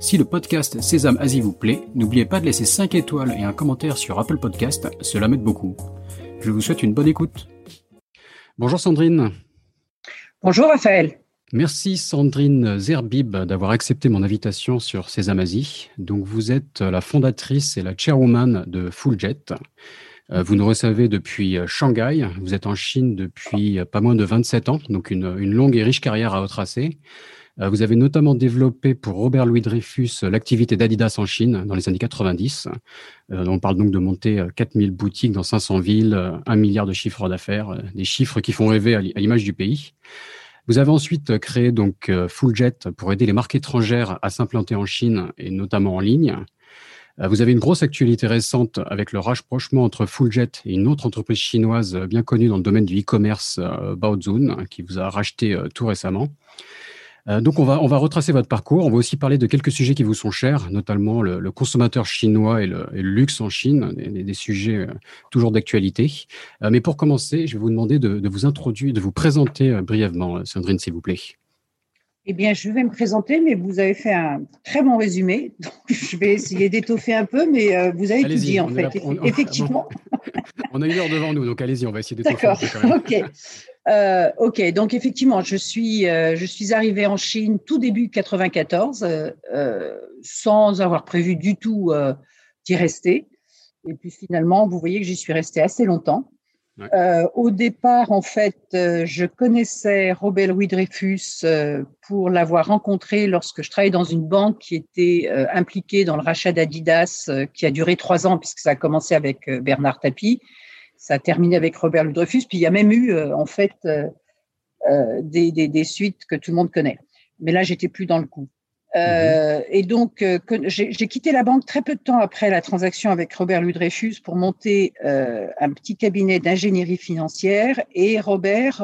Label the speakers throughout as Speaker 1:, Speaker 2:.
Speaker 1: Si le podcast Sésame Asie vous plaît, n'oubliez pas de laisser 5 étoiles et un commentaire sur Apple Podcast, cela m'aide beaucoup. Je vous souhaite une bonne écoute. Bonjour Sandrine.
Speaker 2: Bonjour Raphaël.
Speaker 1: Merci Sandrine Zerbib d'avoir accepté mon invitation sur Sésame Asie. Donc vous êtes la fondatrice et la chairwoman de Fulljet. Euh, vous nous recevez depuis Shanghai. Vous êtes en Chine depuis pas moins de 27 ans, donc une, une longue et riche carrière à retracer. Euh, vous avez notamment développé pour Robert Louis Dreyfus l'activité d'Adidas en Chine dans les années 90. Euh, on parle donc de monter 4000 boutiques dans 500 villes, 1 milliard de chiffres d'affaires, des chiffres qui font rêver à l'image du pays. Vous avez ensuite créé donc Fulljet pour aider les marques étrangères à s'implanter en Chine et notamment en ligne. Vous avez une grosse actualité récente avec le rapprochement entre Fulljet et une autre entreprise chinoise bien connue dans le domaine du e-commerce, Baozun, qui vous a racheté tout récemment. Euh, donc, on va, on va retracer votre parcours. On va aussi parler de quelques sujets qui vous sont chers, notamment le, consommateur chinois et le, luxe en Chine, des, sujets euh, toujours d'actualité. Euh, mais pour commencer, je vais vous demander de, vous introduire, de vous présenter brièvement, Sandrine, s'il vous plaît.
Speaker 2: Eh bien, je vais me présenter, mais vous avez fait un très bon résumé. Donc, je vais essayer d'étoffer un peu, mais vous avez tout dit, en fait. Effectivement.
Speaker 1: on a une heure devant nous, donc allez-y, on va essayer d'étoffer.
Speaker 2: D'accord, ok. Euh, ok, donc effectivement, je suis, euh, je suis arrivée en Chine tout début 94, euh, sans avoir prévu du tout d'y rester. Et puis finalement, vous voyez que j'y suis restée assez longtemps. au départ, en fait, je connaissais Robert Louis Dreyfus pour l'avoir rencontré lorsque je travaillais dans une banque qui était impliquée dans le rachat d'Adidas, qui a duré trois ans puisque ça a commencé avec Bernard Tapie ça a terminé avec Robert Ludrefus. Puis il y a même eu, euh, en fait, euh, euh, des, des, suites que tout le monde connaît. Mais là, j'étais plus dans le coup. Mhm. Et donc, j'ai quitté la banque très peu de temps après la transaction avec Robert Ludrefus pour monter un petit cabinet d'ingénierie financière. Et Robert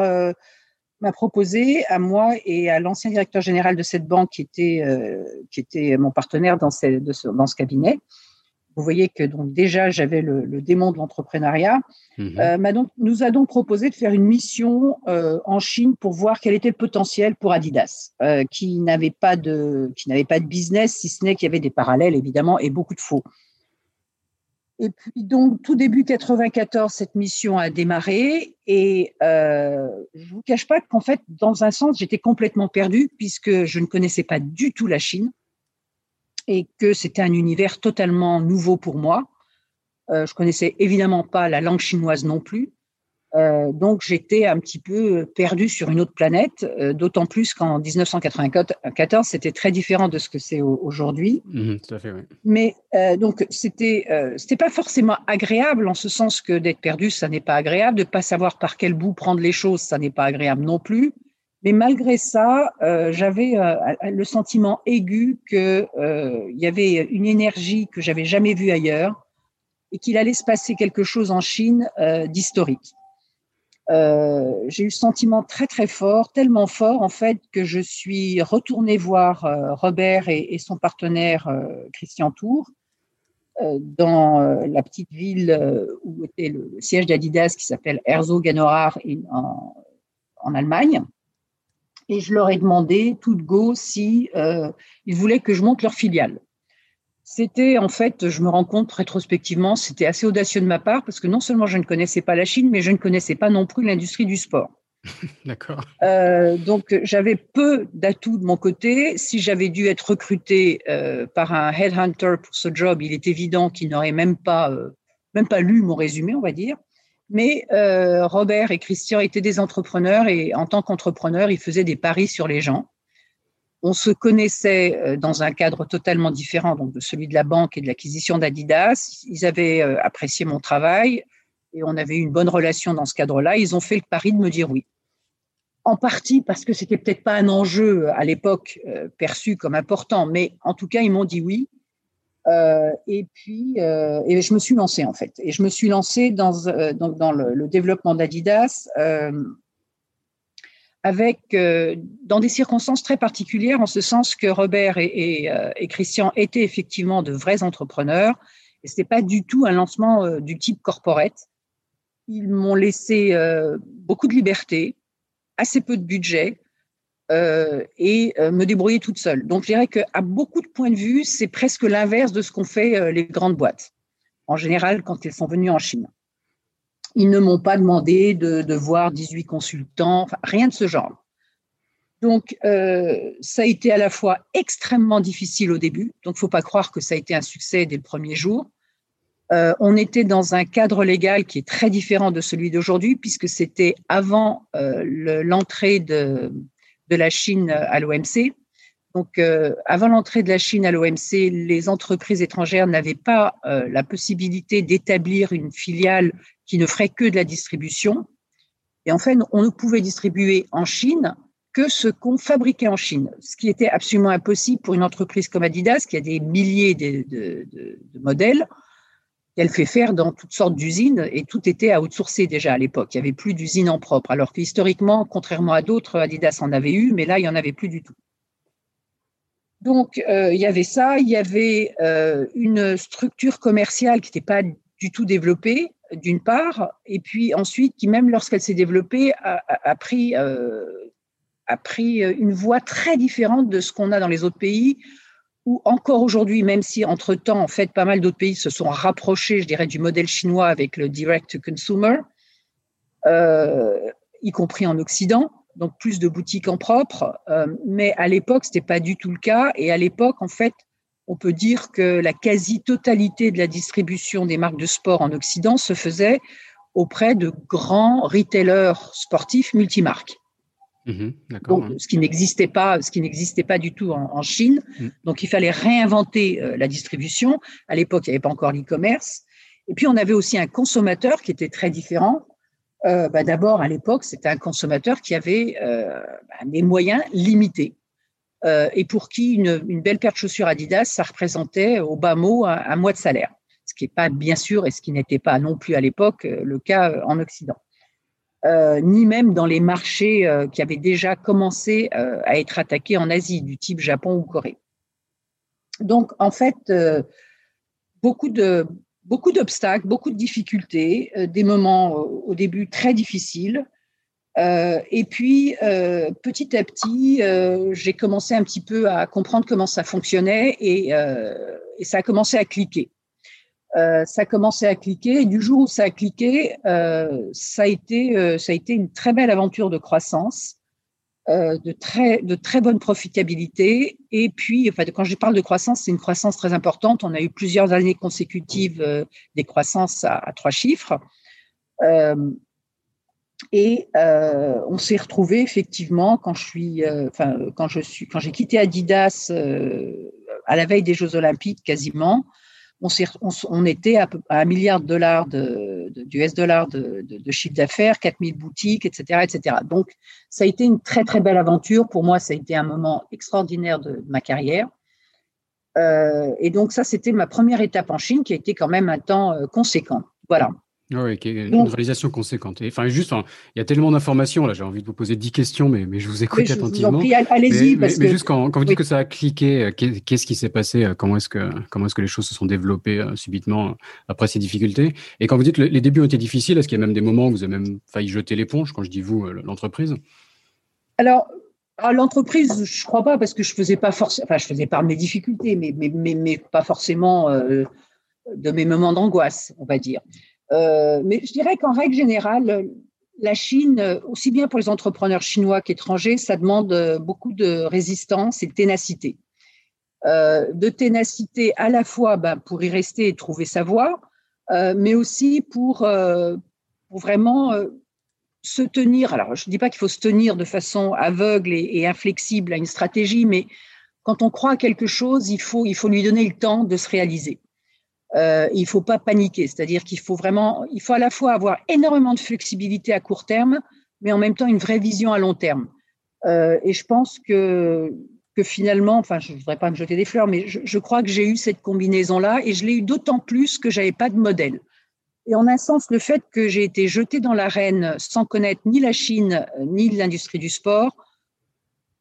Speaker 2: m'a proposé à moi et à l'ancien directeur général de cette banque qui était, qui était mon partenaire dans, ce, dans ce cabinet, vous voyez que donc déjà j'avais le, démon de l'entrepreneuriat. Euh, donc, nous a donc proposé de faire une mission euh, en Chine pour voir quel était le potentiel pour Adidas, euh, qui n'avait pas de qui n'avait pas de business, si ce n'est qu'il y avait des parallèles évidemment et beaucoup de faux. Et puis donc tout début 94, cette mission a démarré et je vous cache pas qu'en fait dans un sens j'étais complètement perdue puisque je ne connaissais pas du tout la Chine et que c'était un univers totalement nouveau pour moi. Euh, je connaissais évidemment pas la langue chinoise non plus. Euh, donc j'étais un petit peu perdu sur une autre planète, euh, d'autant plus qu'en 1994 c'était très différent de ce que c'est aujourd'hui.
Speaker 1: Mmh oui.
Speaker 2: Mais euh, donc c'était c'était pas forcément agréable en ce sens que d'être perdu ça n'est pas agréable, de pas savoir par quel bout prendre les choses ça n'est pas agréable non plus. Mais malgré ça, euh, j'avais euh, le sentiment aigu qu'il euh, y avait une énergie que j'avais jamais vue ailleurs et qu'il allait se passer quelque chose en Chine d'historique. J'ai eu ce sentiment très très fort, tellement fort en fait que je suis retournée voir Robert et, son partenaire Christian Tour dans la petite ville où était le, siège d'Adidas qui s'appelle Herzog-Ganorar en, en Allemagne et je leur ai demandé tout de go si euh, ils voulaient que je monte leur filiale. C'était en fait, je me rends compte rétrospectivement, c'était assez audacieux de ma part parce que non seulement je ne connaissais pas la Chine, mais je ne connaissais pas non plus l'industrie du sport.
Speaker 1: D'accord.
Speaker 2: Euh, donc j'avais peu d'atouts de mon côté. Si j'avais dû être recruté euh, par un headhunter pour ce job, il est évident qu'il n'aurait même pas même pas lu mon résumé, on va dire. Mais euh, Robert et Christian étaient des entrepreneurs et en tant qu'entrepreneurs, ils faisaient des paris sur les gens. On se connaissait euh, dans un cadre totalement différent donc de celui de la banque et de l'acquisition d'Adidas. Ils avaient euh, apprécié mon travail et on avait eu une bonne relation dans ce cadre-là. Ils ont fait le pari de me dire oui. En partie parce que c'était peut-être pas un enjeu à l'époque perçu comme important, mais en tout cas ils m'ont dit oui. Et puis, et je me suis lancée en fait. Et je me suis lancée dans, dans, le, développement d'Adidas avec, dans des circonstances très particulières, en ce sens que Robert et, et Christian étaient effectivement de vrais entrepreneurs. Et ce n'était pas du tout un lancement du type corporate. Ils m'ont laissé beaucoup de liberté, assez peu de budget euh, et euh, me débrouiller toute seule. Donc, je dirais qu'à beaucoup de points de vue, c'est presque l'inverse de ce qu'ont fait euh, les grandes boîtes, en général, quand elles sont venues en Chine. Ils ne m'ont pas demandé de, voir 18 consultants, rien de ce genre. Donc, ça a été à la fois extrêmement difficile au début, donc il ne faut pas croire que ça a été un succès dès le premier jour. On était dans un cadre légal qui est très différent de celui d'aujourd'hui, puisque c'était avant l'entrée de, la Chine à l'OMC. Donc, euh, avant l'entrée de la Chine à l'OMC, les entreprises étrangères n'avaient pas la possibilité d'établir une filiale qui ne ferait que de la distribution. Et en fait, on ne pouvait distribuer en Chine que ce qu'on fabriquait en Chine, ce qui était absolument impossible pour une entreprise comme Adidas, qui a des milliers de modèles qu'elle fait faire dans toutes sortes d'usines et tout était à outsourcer déjà à l'époque. Il n'y avait plus d'usines en propre, alors que historiquement, contrairement à d'autres, Adidas en avait eu, mais là, il n'y en avait plus du tout. Donc, euh, il y avait ça, il y avait euh, une structure commerciale qui n'était pas du tout développée, d'une part, et puis ensuite, qui même lorsqu'elle s'est développée, a, pris, euh, a pris une voie très différente de ce qu'on a dans les autres pays, où encore aujourd'hui, même si entre-temps, en fait, pas mal d'autres pays se sont rapprochés, je dirais, du modèle chinois avec le direct-to-consumer, euh, y compris en Occident, donc plus de boutiques en propre. Euh, mais à l'époque, ce n'était pas du tout le cas. Et à l'époque, en fait, on peut dire que la quasi-totalité de la distribution des marques de sport en Occident se faisait auprès de grands retailers sportifs multimarques. Mmh donc, ce qui n'existait pas, ce qui n'existait pas du tout en, Chine. Mmh. Donc, il fallait réinventer euh, la distribution. À l'époque, il n'y avait pas encore l'e-commerce. Et puis, on avait aussi un consommateur qui était très différent. Euh, bah, D'abord, à l'époque, c'était un consommateur qui avait euh, bah, des moyens limités et pour qui une, une, belle paire de chaussures Adidas, ça représentait au bas mot un, un mois de salaire. Ce qui n'est pas bien sûr et ce qui n'était pas non plus à l'époque le cas en Occident. Euh, ni même dans les marchés euh, qui avaient déjà commencé euh, à être attaqués en Asie, du type Japon ou Corée. Donc, en fait, beaucoup beaucoup d'obstacles, beaucoup de difficultés, des moments au début très difficiles. et puis, petit à petit, j'ai commencé un petit peu à comprendre comment ça fonctionnait et, et ça a commencé à cliquer. Euh, ça a commencé à cliquer. Du jour où ça a cliqué, euh, ça, a été, euh, ça a été une très belle aventure de croissance, de, très, de très bonne profitabilité. Et puis, quand je parle de croissance, c'est une croissance très importante. On a eu plusieurs années consécutives des croissances à, trois chiffres. et on s'est retrouvé effectivement quand je suis, quand j'ai quitté Adidas à la veille des Jeux Olympiques quasiment on, était à, un milliard de dollars de, US dollars de, chiffre d'affaires, 4000 boutiques, etc., etc. Donc, ça a été une très, très belle aventure. Pour moi, ça a été un moment extraordinaire de, ma carrière. Euh, et donc, ça, c'était ma première étape en Chine qui a été quand même un temps euh, conséquent. Voilà.
Speaker 1: Ah oui, une réalisation conséquente. enfin, juste, il y a tellement d'informations, là, j'ai envie de vous poser 10 questions, mais, mais je vous écoute attentivement.
Speaker 2: Allez-y.
Speaker 1: Mais, mais, juste quand, quand vous dites que ça a cliqué, euh, qu'est-ce qui s'est passé euh, Comment est-ce que, comment est que les choses se sont développées euh, subitement après ces difficultés? Et quand vous dites que les débuts ont été difficiles, est-ce qu'il y a même des moments où vous avez même failli jeter l'éponge, quand je dis vous, l'entreprise?
Speaker 2: Alors, à l'entreprise, je crois pas, parce que je faisais pas forcément, enfin, je faisais par mes difficultés, mais, mais, mais, pas forcément de mes moments d'angoisse, on va dire. Euh, mais je dirais qu'en règle générale, la Chine, aussi bien pour les entrepreneurs chinois qu'étrangers, ça demande beaucoup de résistance et de ténacité. Euh, de ténacité à la fois ben, pour y rester et trouver sa voie, euh, mais aussi pour, pour vraiment se tenir. Alors, je ne dis pas qu'il faut se tenir de façon aveugle et, et, inflexible à une stratégie, mais quand on croit à quelque chose, il faut, il faut lui donner le temps de se réaliser euh, il faut pas paniquer. C'est-à-dire qu'il faut vraiment, il faut à la fois avoir énormément de flexibilité à court terme, mais en même temps une vraie vision à long terme. Euh, et je pense que que finalement, enfin, je ne voudrais pas me jeter des fleurs, mais je, crois que j'ai eu cette combinaison-là et je l'ai eu d'autant plus que j'avais pas de modèle. Et en un sens, le fait que j'ai été jetée dans l'arène sans connaître ni la Chine ni l'industrie du sport,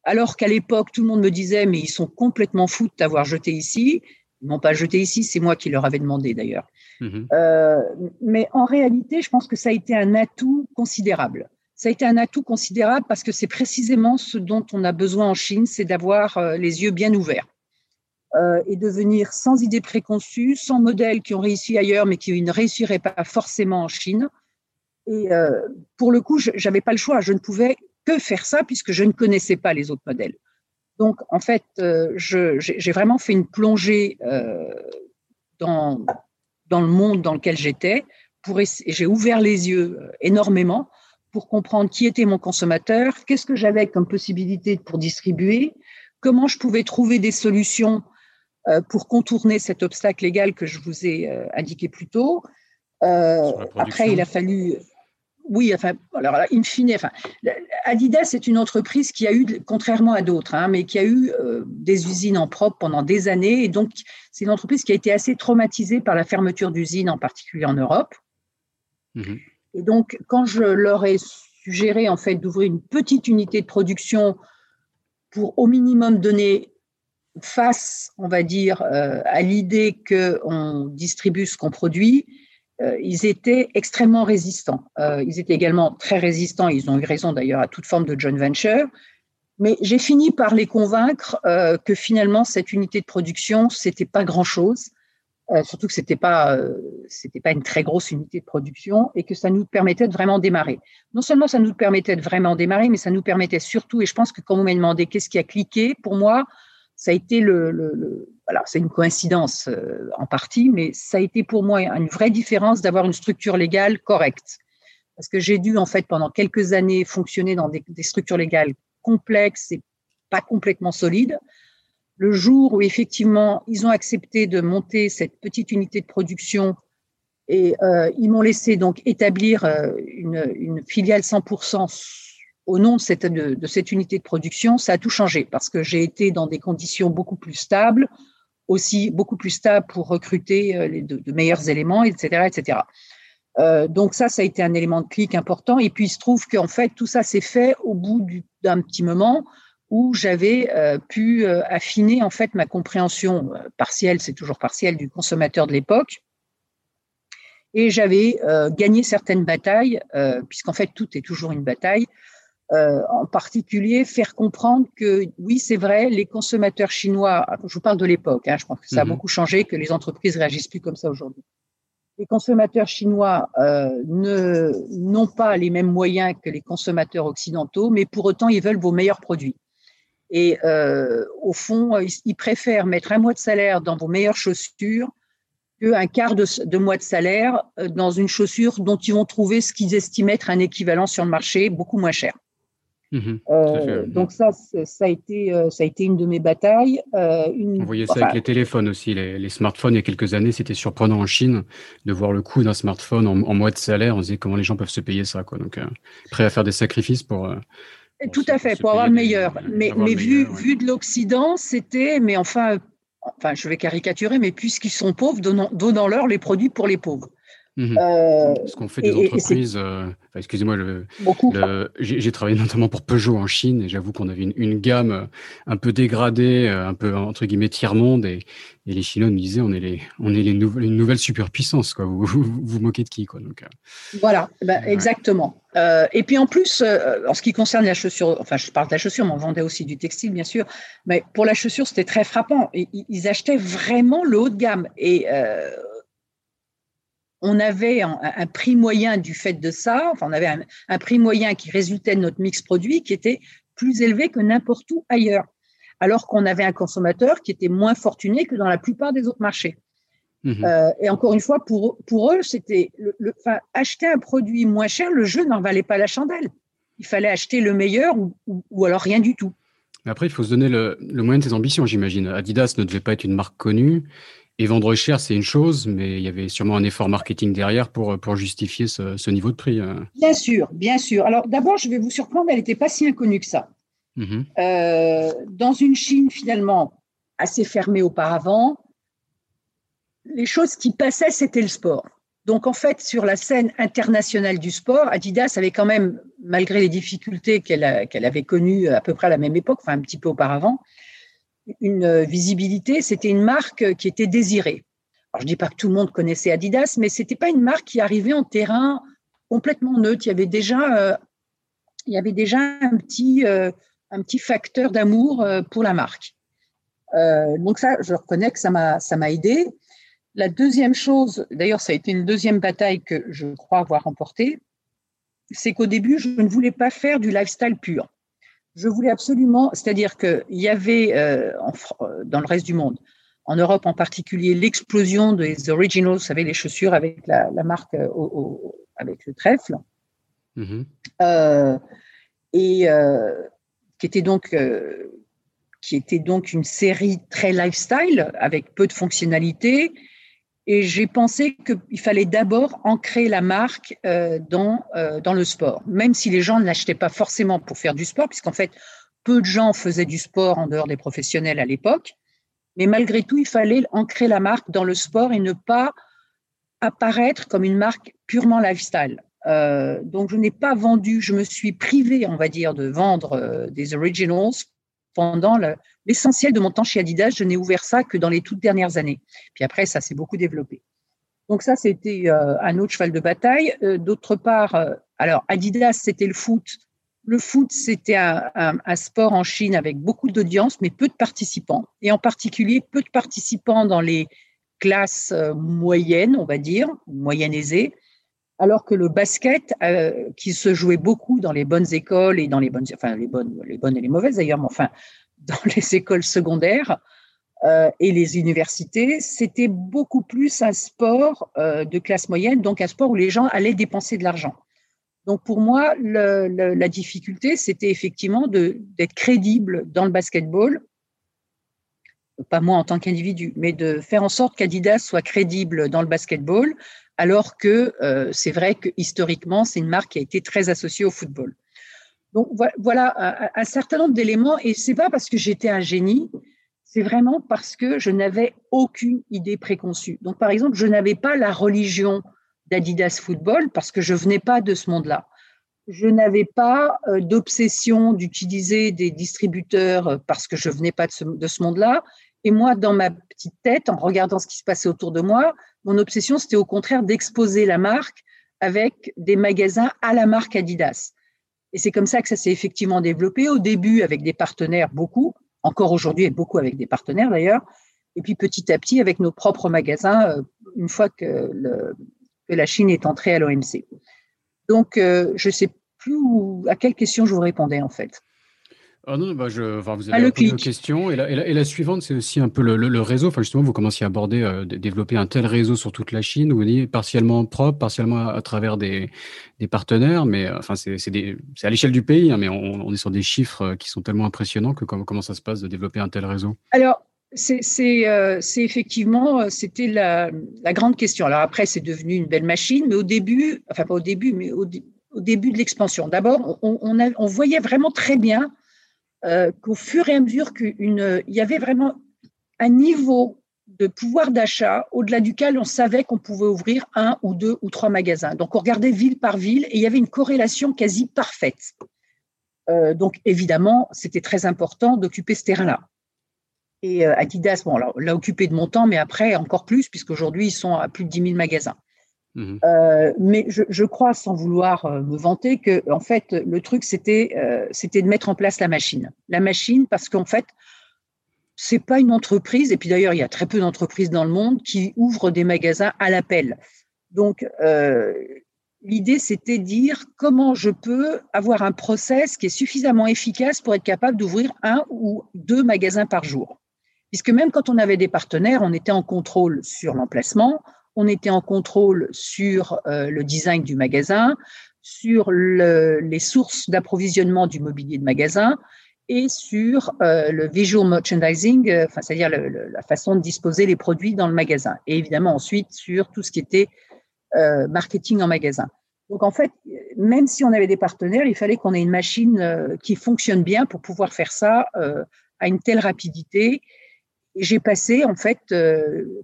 Speaker 2: alors qu'à l'époque, tout le monde me disait, mais ils sont complètement fous de t'avoir jeté ici. Ils m'ont pas jeté ici, c'est moi qui leur avais demandé d'ailleurs. Mhm. Euh, mais en réalité, je pense que ça a été un atout considérable. Ça a été un atout considérable parce que c'est précisément ce dont on a besoin en Chine, c'est d'avoir euh, les yeux bien ouverts euh, et de venir sans idées préconçues, sans modèles qui ont réussi ailleurs mais qui ne réussiraient pas forcément en Chine. Et pour le coup, je n'avais pas le choix. Je ne pouvais que faire ça puisque je ne connaissais pas les autres modèles. Donc, en fait, euh, j'ai vraiment fait une plongée euh, dans, dans le monde dans lequel j'étais. J'ai ouvert les yeux euh, énormément pour comprendre qui était mon consommateur, qu'est-ce que j'avais comme possibilité pour distribuer, comment je pouvais trouver des solutions pour contourner cet obstacle légal que je vous ai indiqué plus tôt. après, il a fallu oui, enfin, alors in fine, enfin, Adidas est une entreprise qui a eu, contrairement à d'autres, hein, mais qui a eu euh, des usines en propre pendant des années. Et donc, c'est une entreprise qui a été assez traumatisée par la fermeture d'usines, en particulier en Europe. Mhm. Et donc, quand je leur ai suggéré, en fait, d'ouvrir une petite unité de production pour au minimum donner face, on va dire, euh, à l'idée qu'on distribue ce qu'on produit, euh, ils étaient extrêmement résistants. Euh, ils étaient également très résistants, ils ont eu raison d'ailleurs à toute forme de joint venture. Mais j'ai fini par les convaincre euh, que finalement cette unité de production c'était pas grand chose, surtout que c'était pas c'était pas une très grosse unité de production et que ça nous permettait de vraiment démarrer. Non seulement ça nous permettait de vraiment démarrer, mais ça nous permettait surtout et je pense que quand vous m'avez demandé qu'est-ce qui a cliqué pour moi, ça a été le, voilà, c'est une coïncidence euh, en partie, mais ça a été pour moi une vraie différence d'avoir une structure légale correcte. Parce que j'ai dû, en fait, pendant quelques années, fonctionner dans des, structures légales complexes et pas complètement solides. Le jour où, effectivement, ils ont accepté de monter cette petite unité de production et euh, ils m'ont laissé donc établir euh, une, filiale 100% au nom de, cette unité de production, ça a tout changé parce que j'ai été dans des conditions beaucoup plus stables, aussi beaucoup plus stables pour recruter euh, de, meilleurs éléments, etc., etc. Euh, donc ça, ça a été un élément de clic important. Et puis il se trouve qu'en fait tout ça s'est fait au bout d'un petit moment où j'avais euh, pu affiner en fait ma compréhension partielle, c'est toujours partielle, du consommateur de l'époque. Et j'avais gagné certaines batailles, puisqu'en fait tout est toujours une bataille, euh, en particulier faire comprendre que oui, c'est vrai, les consommateurs chinois, je vous parle de l'époque, hein, je pense que ça a mhm. beaucoup changé, que les entreprises réagissent plus comme ça aujourd'hui. Les consommateurs chinois euh, ne n'ont pas les mêmes moyens que les consommateurs occidentaux, mais pour autant, ils veulent vos meilleurs produits. Et euh, au fond, ils, préfèrent mettre un mois de salaire dans vos meilleures chaussures qu'un quart de, de, mois de salaire dans une chaussure dont ils vont trouver ce qu'ils estiment être un équivalent sur le marché beaucoup moins cher. Mhm. Euh, donc ça, ça a été, euh, ça a été une de mes batailles.
Speaker 1: Euh, On voyait ça avec les téléphones aussi, les, smartphones. Il y a quelques années, c'était surprenant en Chine de voir le coût d'un smartphone en, mois de salaire. On se disait comment les gens peuvent se payer ça, quoi. Donc prêt à faire des sacrifices pour.
Speaker 2: Tout à fait, pour avoir le meilleur. mais, mais vu, vu de l'Occident, c'était, mais enfin, enfin, je vais caricaturer, mais puisqu'ils sont pauvres, donnons-leur les produits pour les pauvres.
Speaker 1: Mhm. Euh, Ce qu'on fait des entreprises, euh, excusez-moi, j'ai travaillé notamment pour Peugeot en Chine et j'avoue qu'on avait une, gamme euh, un peu dégradée, un peu entre guillemets tiers-monde et, les Chinois nous disaient on est les, on est les nouvelles, une nouvelle superpuissance quoi. Vous, vous, moquez de qui quoi donc.
Speaker 2: Voilà, eh ben, exactement. et puis en plus, en ce qui concerne la chaussure, enfin je parle de la chaussure, mais on vendait aussi du textile bien sûr, mais pour la chaussure c'était très frappant. Et, ils achetaient vraiment le haut de gamme et on avait un, prix moyen du fait de ça, enfin, on avait un, prix moyen qui résultait de notre mix produit qui était plus élevé que n'importe où ailleurs, alors qu'on avait un consommateur qui était moins fortuné que dans la plupart des autres marchés. Mhm. Euh, et encore une fois, pour, pour eux, c'était le, acheter un produit moins cher, le jeu n'en valait pas la chandelle. Il fallait acheter le meilleur ou, alors rien du tout.
Speaker 1: Mais après, il faut se donner le, le moyen de ses ambitions, j'imagine. Adidas ne devait pas être une marque connue. Et vendre cher, c'est une chose, mais il y avait sûrement un effort marketing derrière pour, pour justifier ce, ce niveau de prix. Euh.
Speaker 2: Bien sûr, bien sûr. Alors d'abord, je vais vous surprendre, elle n'était pas si inconnue que ça. Mhm. dans une Chine finalement assez fermée auparavant, les choses qui passaient, c'était le sport. Donc, en fait, sur la scène internationale du sport, Adidas avait quand même, malgré les difficultés qu'elle avait connues à peu près à la même époque, enfin un petit peu auparavant, une visibilité. C'était une marque qui était désirée. Alors, je dis pas que tout le monde connaissait Adidas, mais c'était pas une marque qui arrivait en terrain complètement neutre. Il y avait déjà, euh, il y avait déjà un petit, euh, un petit facteur d'amour euh, pour la marque. donc ça, je reconnais que ça m'a, ça m'a aidé. La deuxième chose, d'ailleurs, ça a été une deuxième bataille que je crois avoir remportée, c'est qu'au début, je ne voulais pas faire du lifestyle pur. Je voulais absolument, c'est-à-dire qu'il y avait euh, euh, dans le reste du monde, en Europe en particulier, l'explosion des originals, vous savez, les chaussures avec la, marque euh, avec le trèfle, mm-hmm. et qui était donc qui était donc une série très lifestyle avec peu de fonctionnalités et j'ai pensé qu'il fallait d'abord ancrer la marque euh, dans, euh, dans le sport, même si les gens ne l'achetaient pas forcément pour faire du sport, puisqu'en fait, peu de gens faisaient du sport en dehors des professionnels à l'époque. Mais malgré tout, il fallait ancrer la marque dans le sport et ne pas apparaître comme une marque purement lifestyle. Euh, donc, je n'ai pas vendu, je me suis privée, on va dire, de vendre des originals pendant l'essentiel de mon temps chez Adidas. Je n'ai ouvert ça que dans les toutes dernières années. Puis après, ça s'est beaucoup développé. Donc ça, c'était euh, un autre cheval de bataille. Euh, d'autre part, euh, alors Adidas, c'était le foot. Le foot, c'était un, sport en Chine avec beaucoup d'audience, mais peu de participants. Et en particulier, peu de participants dans les classes moyennes, on va dire, moyennes aisées, alors que le basket, qui se jouait beaucoup dans les bonnes écoles et dans les bonnes, enfin les bonnes, les bonnes et les mauvaises d'ailleurs, mais enfin dans les écoles secondaires euh, et les universités, c'était beaucoup plus un sport euh, de classe moyenne, donc un sport où les gens allaient dépenser de l'argent. Donc pour moi, la difficulté, c'était effectivement d'être crédible dans le basketball, pas moi en tant qu'individu, mais de faire en sorte qu'Adidas soit crédible dans le basketball, alors que euh, c'est vrai que historiquement, c'est une marque qui a été très associée au football. Donc voilà un, certain nombre d'éléments, et c'est pas parce que j'étais un génie, c'est vraiment parce que je n'avais aucune idée préconçue. Donc par exemple, je n'avais pas la religion d'Adidas Football parce que je venais pas de ce monde-là. Je n'avais pas euh, d'obsession d'utiliser des distributeurs euh, parce que je venais pas de ce, de ce monde-là. Et moi, dans ma petite tête, en regardant ce qui se passait autour de moi, mon obsession, c'était au contraire d'exposer la marque avec des magasins à la marque Adidas. Et c'est comme ça que ça s'est effectivement développé. Au début, avec des partenaires, beaucoup, encore aujourd'hui, et beaucoup avec des partenaires d'ailleurs. Et puis petit à petit, avec nos propres magasins, euh, une fois que, la Chine est entrée à l'OMC. Donc, euh, je ne sais plus à quelle question je vous répondais en fait.
Speaker 1: Ah non, bah je, enfin, vous avez une question. Et la, et la, suivante, c'est aussi un peu le, le, réseau. Enfin, justement, vous commenciez à aborder, euh, développer un tel réseau sur toute la Chine. Vous dites partiellement propre, partiellement à, travers des, des, partenaires. Mais euh, enfin, c'est à l'échelle du pays, hein, mais on, on, est sur des chiffres euh, qui sont tellement impressionnants que comment, comment ça se passe de développer un tel réseau?
Speaker 2: Alors, c'est euh, effectivement, c'était la, la, grande question. Alors après, c'est devenu une belle machine, mais au début, enfin pas au début, mais au, au début de l'expansion. D'abord, on, on, on voyait vraiment très bien euh, qu'au fur et à mesure qu'il y avait vraiment un niveau de pouvoir d'achat au-delà duquel on savait qu'on pouvait ouvrir un ou deux ou trois magasins. Donc on regardait ville par ville et il y avait une corrélation quasi parfaite. Euh, donc évidemment, c'était très important d'occuper ce terrain-là. Et euh, Adidas, bon, l'a occupé de mon temps, mais après encore plus, puisqu'aujourd'hui, ils sont à plus de 10 000 magasins. Mhm. Euh, mais je, crois, sans vouloir euh, me vanter, que en fait le truc c'était euh, c'était de mettre en place la machine. La machine parce qu'en fait c'est pas une entreprise et puis d'ailleurs il y a très peu d'entreprises dans le monde qui ouvrent des magasins à l'appel. Donc l'idée c'était de dire comment je peux avoir un process qui est suffisamment efficace pour être capable d'ouvrir un ou deux magasins par jour. Puisque même quand on avait des partenaires, on était en contrôle sur l'emplacement, on était en contrôle sur euh, le design du magasin, sur les sources d'approvisionnement du mobilier de magasin et sur euh, le visual merchandising, euh, enfin, c'est-à-dire la façon de disposer les produits dans le magasin. Et évidemment ensuite sur tout ce qui était marketing en magasin. Donc en fait, même si on avait des partenaires, il fallait qu'on ait une machine qui fonctionne bien pour pouvoir faire ça à une telle rapidité. J'ai passé en fait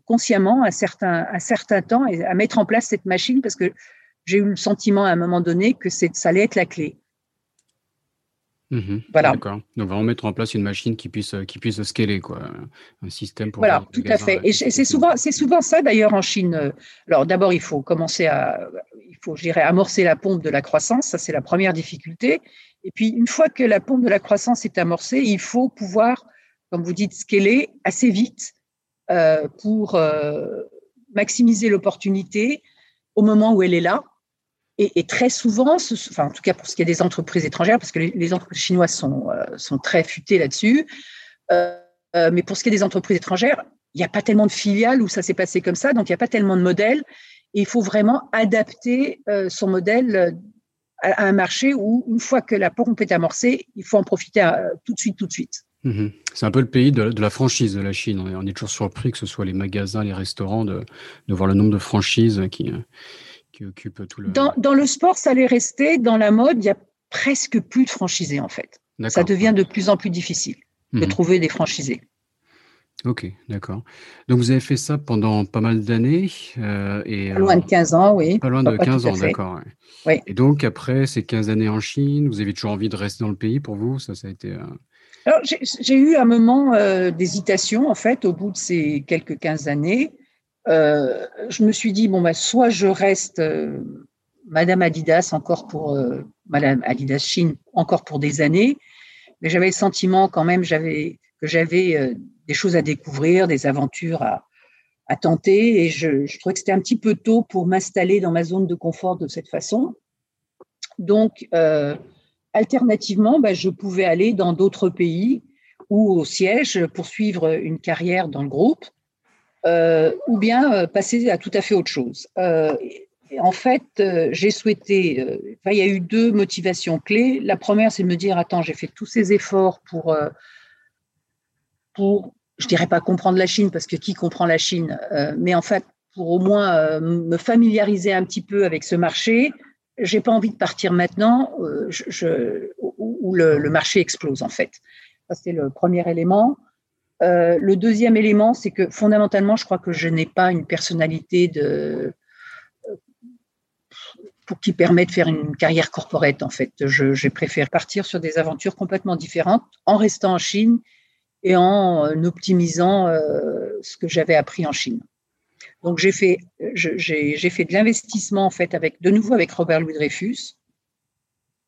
Speaker 2: consciemment un certain, un certain temps à mettre en place cette machine parce que j'ai eu le sentiment à un moment donné que ça allait être la clé.
Speaker 1: Mmh voilà. D'accord. Donc vraiment mettre en place une machine qui puisse qui puisse scaler quoi, un système pour.
Speaker 2: Voilà, tout à fait. Et c'est souvent c'est souvent ça d'ailleurs en Chine. Alors d'abord il faut commencer à il faut je dirais amorcer la pompe de la croissance. Ça c'est la première difficulté. Et puis une fois que la pompe de la croissance est amorcée, il faut pouvoir, comme vous dites, scaler assez vite euh, pour euh, maximiser l'opportunité au moment où elle est là et, très souvent, enfin, en tout cas pour ce qui est des entreprises étrangères, parce que les, entreprises chinoises sont, euh, sont très futées là-dessus, mais pour ce qui est des entreprises étrangères, il n'y a pas tellement de filiales où ça s'est passé comme ça, donc il n'y a pas tellement de modèles. Et il faut vraiment adapter son modèle à, un marché où, une fois que la pompe est amorcée, il faut en profiter tout de suite, tout de suite.
Speaker 1: Mmh C'est un peu le pays de, la franchise de la Chine. On est, toujours surpris que ce soit les magasins, les restaurants, de, de voir le nombre de franchises qui, occupe tout le.
Speaker 2: Dans, dans, le sport, ça allait rester. Dans la mode, il y a presque plus de franchisés en fait. Ça devient de plus en plus difficile de mhm. trouver des franchisés.
Speaker 1: Ok, d'accord. Donc vous avez fait ça pendant pas mal d'années
Speaker 2: euh, et pas loin de 15 ans, oui.
Speaker 1: Pas loin de 15 ans, d'accord. Oui. Et donc après ces 15 années en Chine, vous avez toujours envie de rester dans le pays pour vous? Ça, ça a été. Euh,
Speaker 2: Alors j'ai eu un moment euh, d'hésitation en fait au bout de ces quelques 15 années. Euh, je me suis dit, bon, bah, soit je reste euh, Madame Adidas encore pour euh, Madame Adidas Chine encore pour des années, mais j'avais le sentiment quand même que j'avais des choses à découvrir, des aventures à, à tenter, et je, je trouvais que c'était un petit peu tôt pour m'installer dans ma zone de confort de cette façon. Donc, alternativement, bah, je pouvais aller dans d'autres pays ou au siège poursuivre une carrière dans le groupe euh, ou bien euh, passer à tout à fait autre chose. Euh, en fait, j'ai souhaité, il y a eu deux motivations clés. La première, c'est de me dire, attends, j'ai fait tous ces efforts pour, pour, je dirais pas comprendre la Chine, parce que qui comprend la Chine, mais en fait, pour au moins me familiariser un petit peu avec ce marché, j'ai pas envie de partir maintenant je, où, le, marché explose, en fait. Ça, c'est le premier élément. Euh, le deuxième élément, c'est que fondamentalement, je crois que je n'ai pas une personnalité de pour qui permet de faire une carrière corporate. En fait, je, préfère partir sur des aventures complètement différentes en restant en Chine et en optimisant euh, ce que j'avais appris en Chine. Donc j'ai fait, j'ai fait de l'investissement en fait avec de nouveau avec Robert Louis Dreyfus.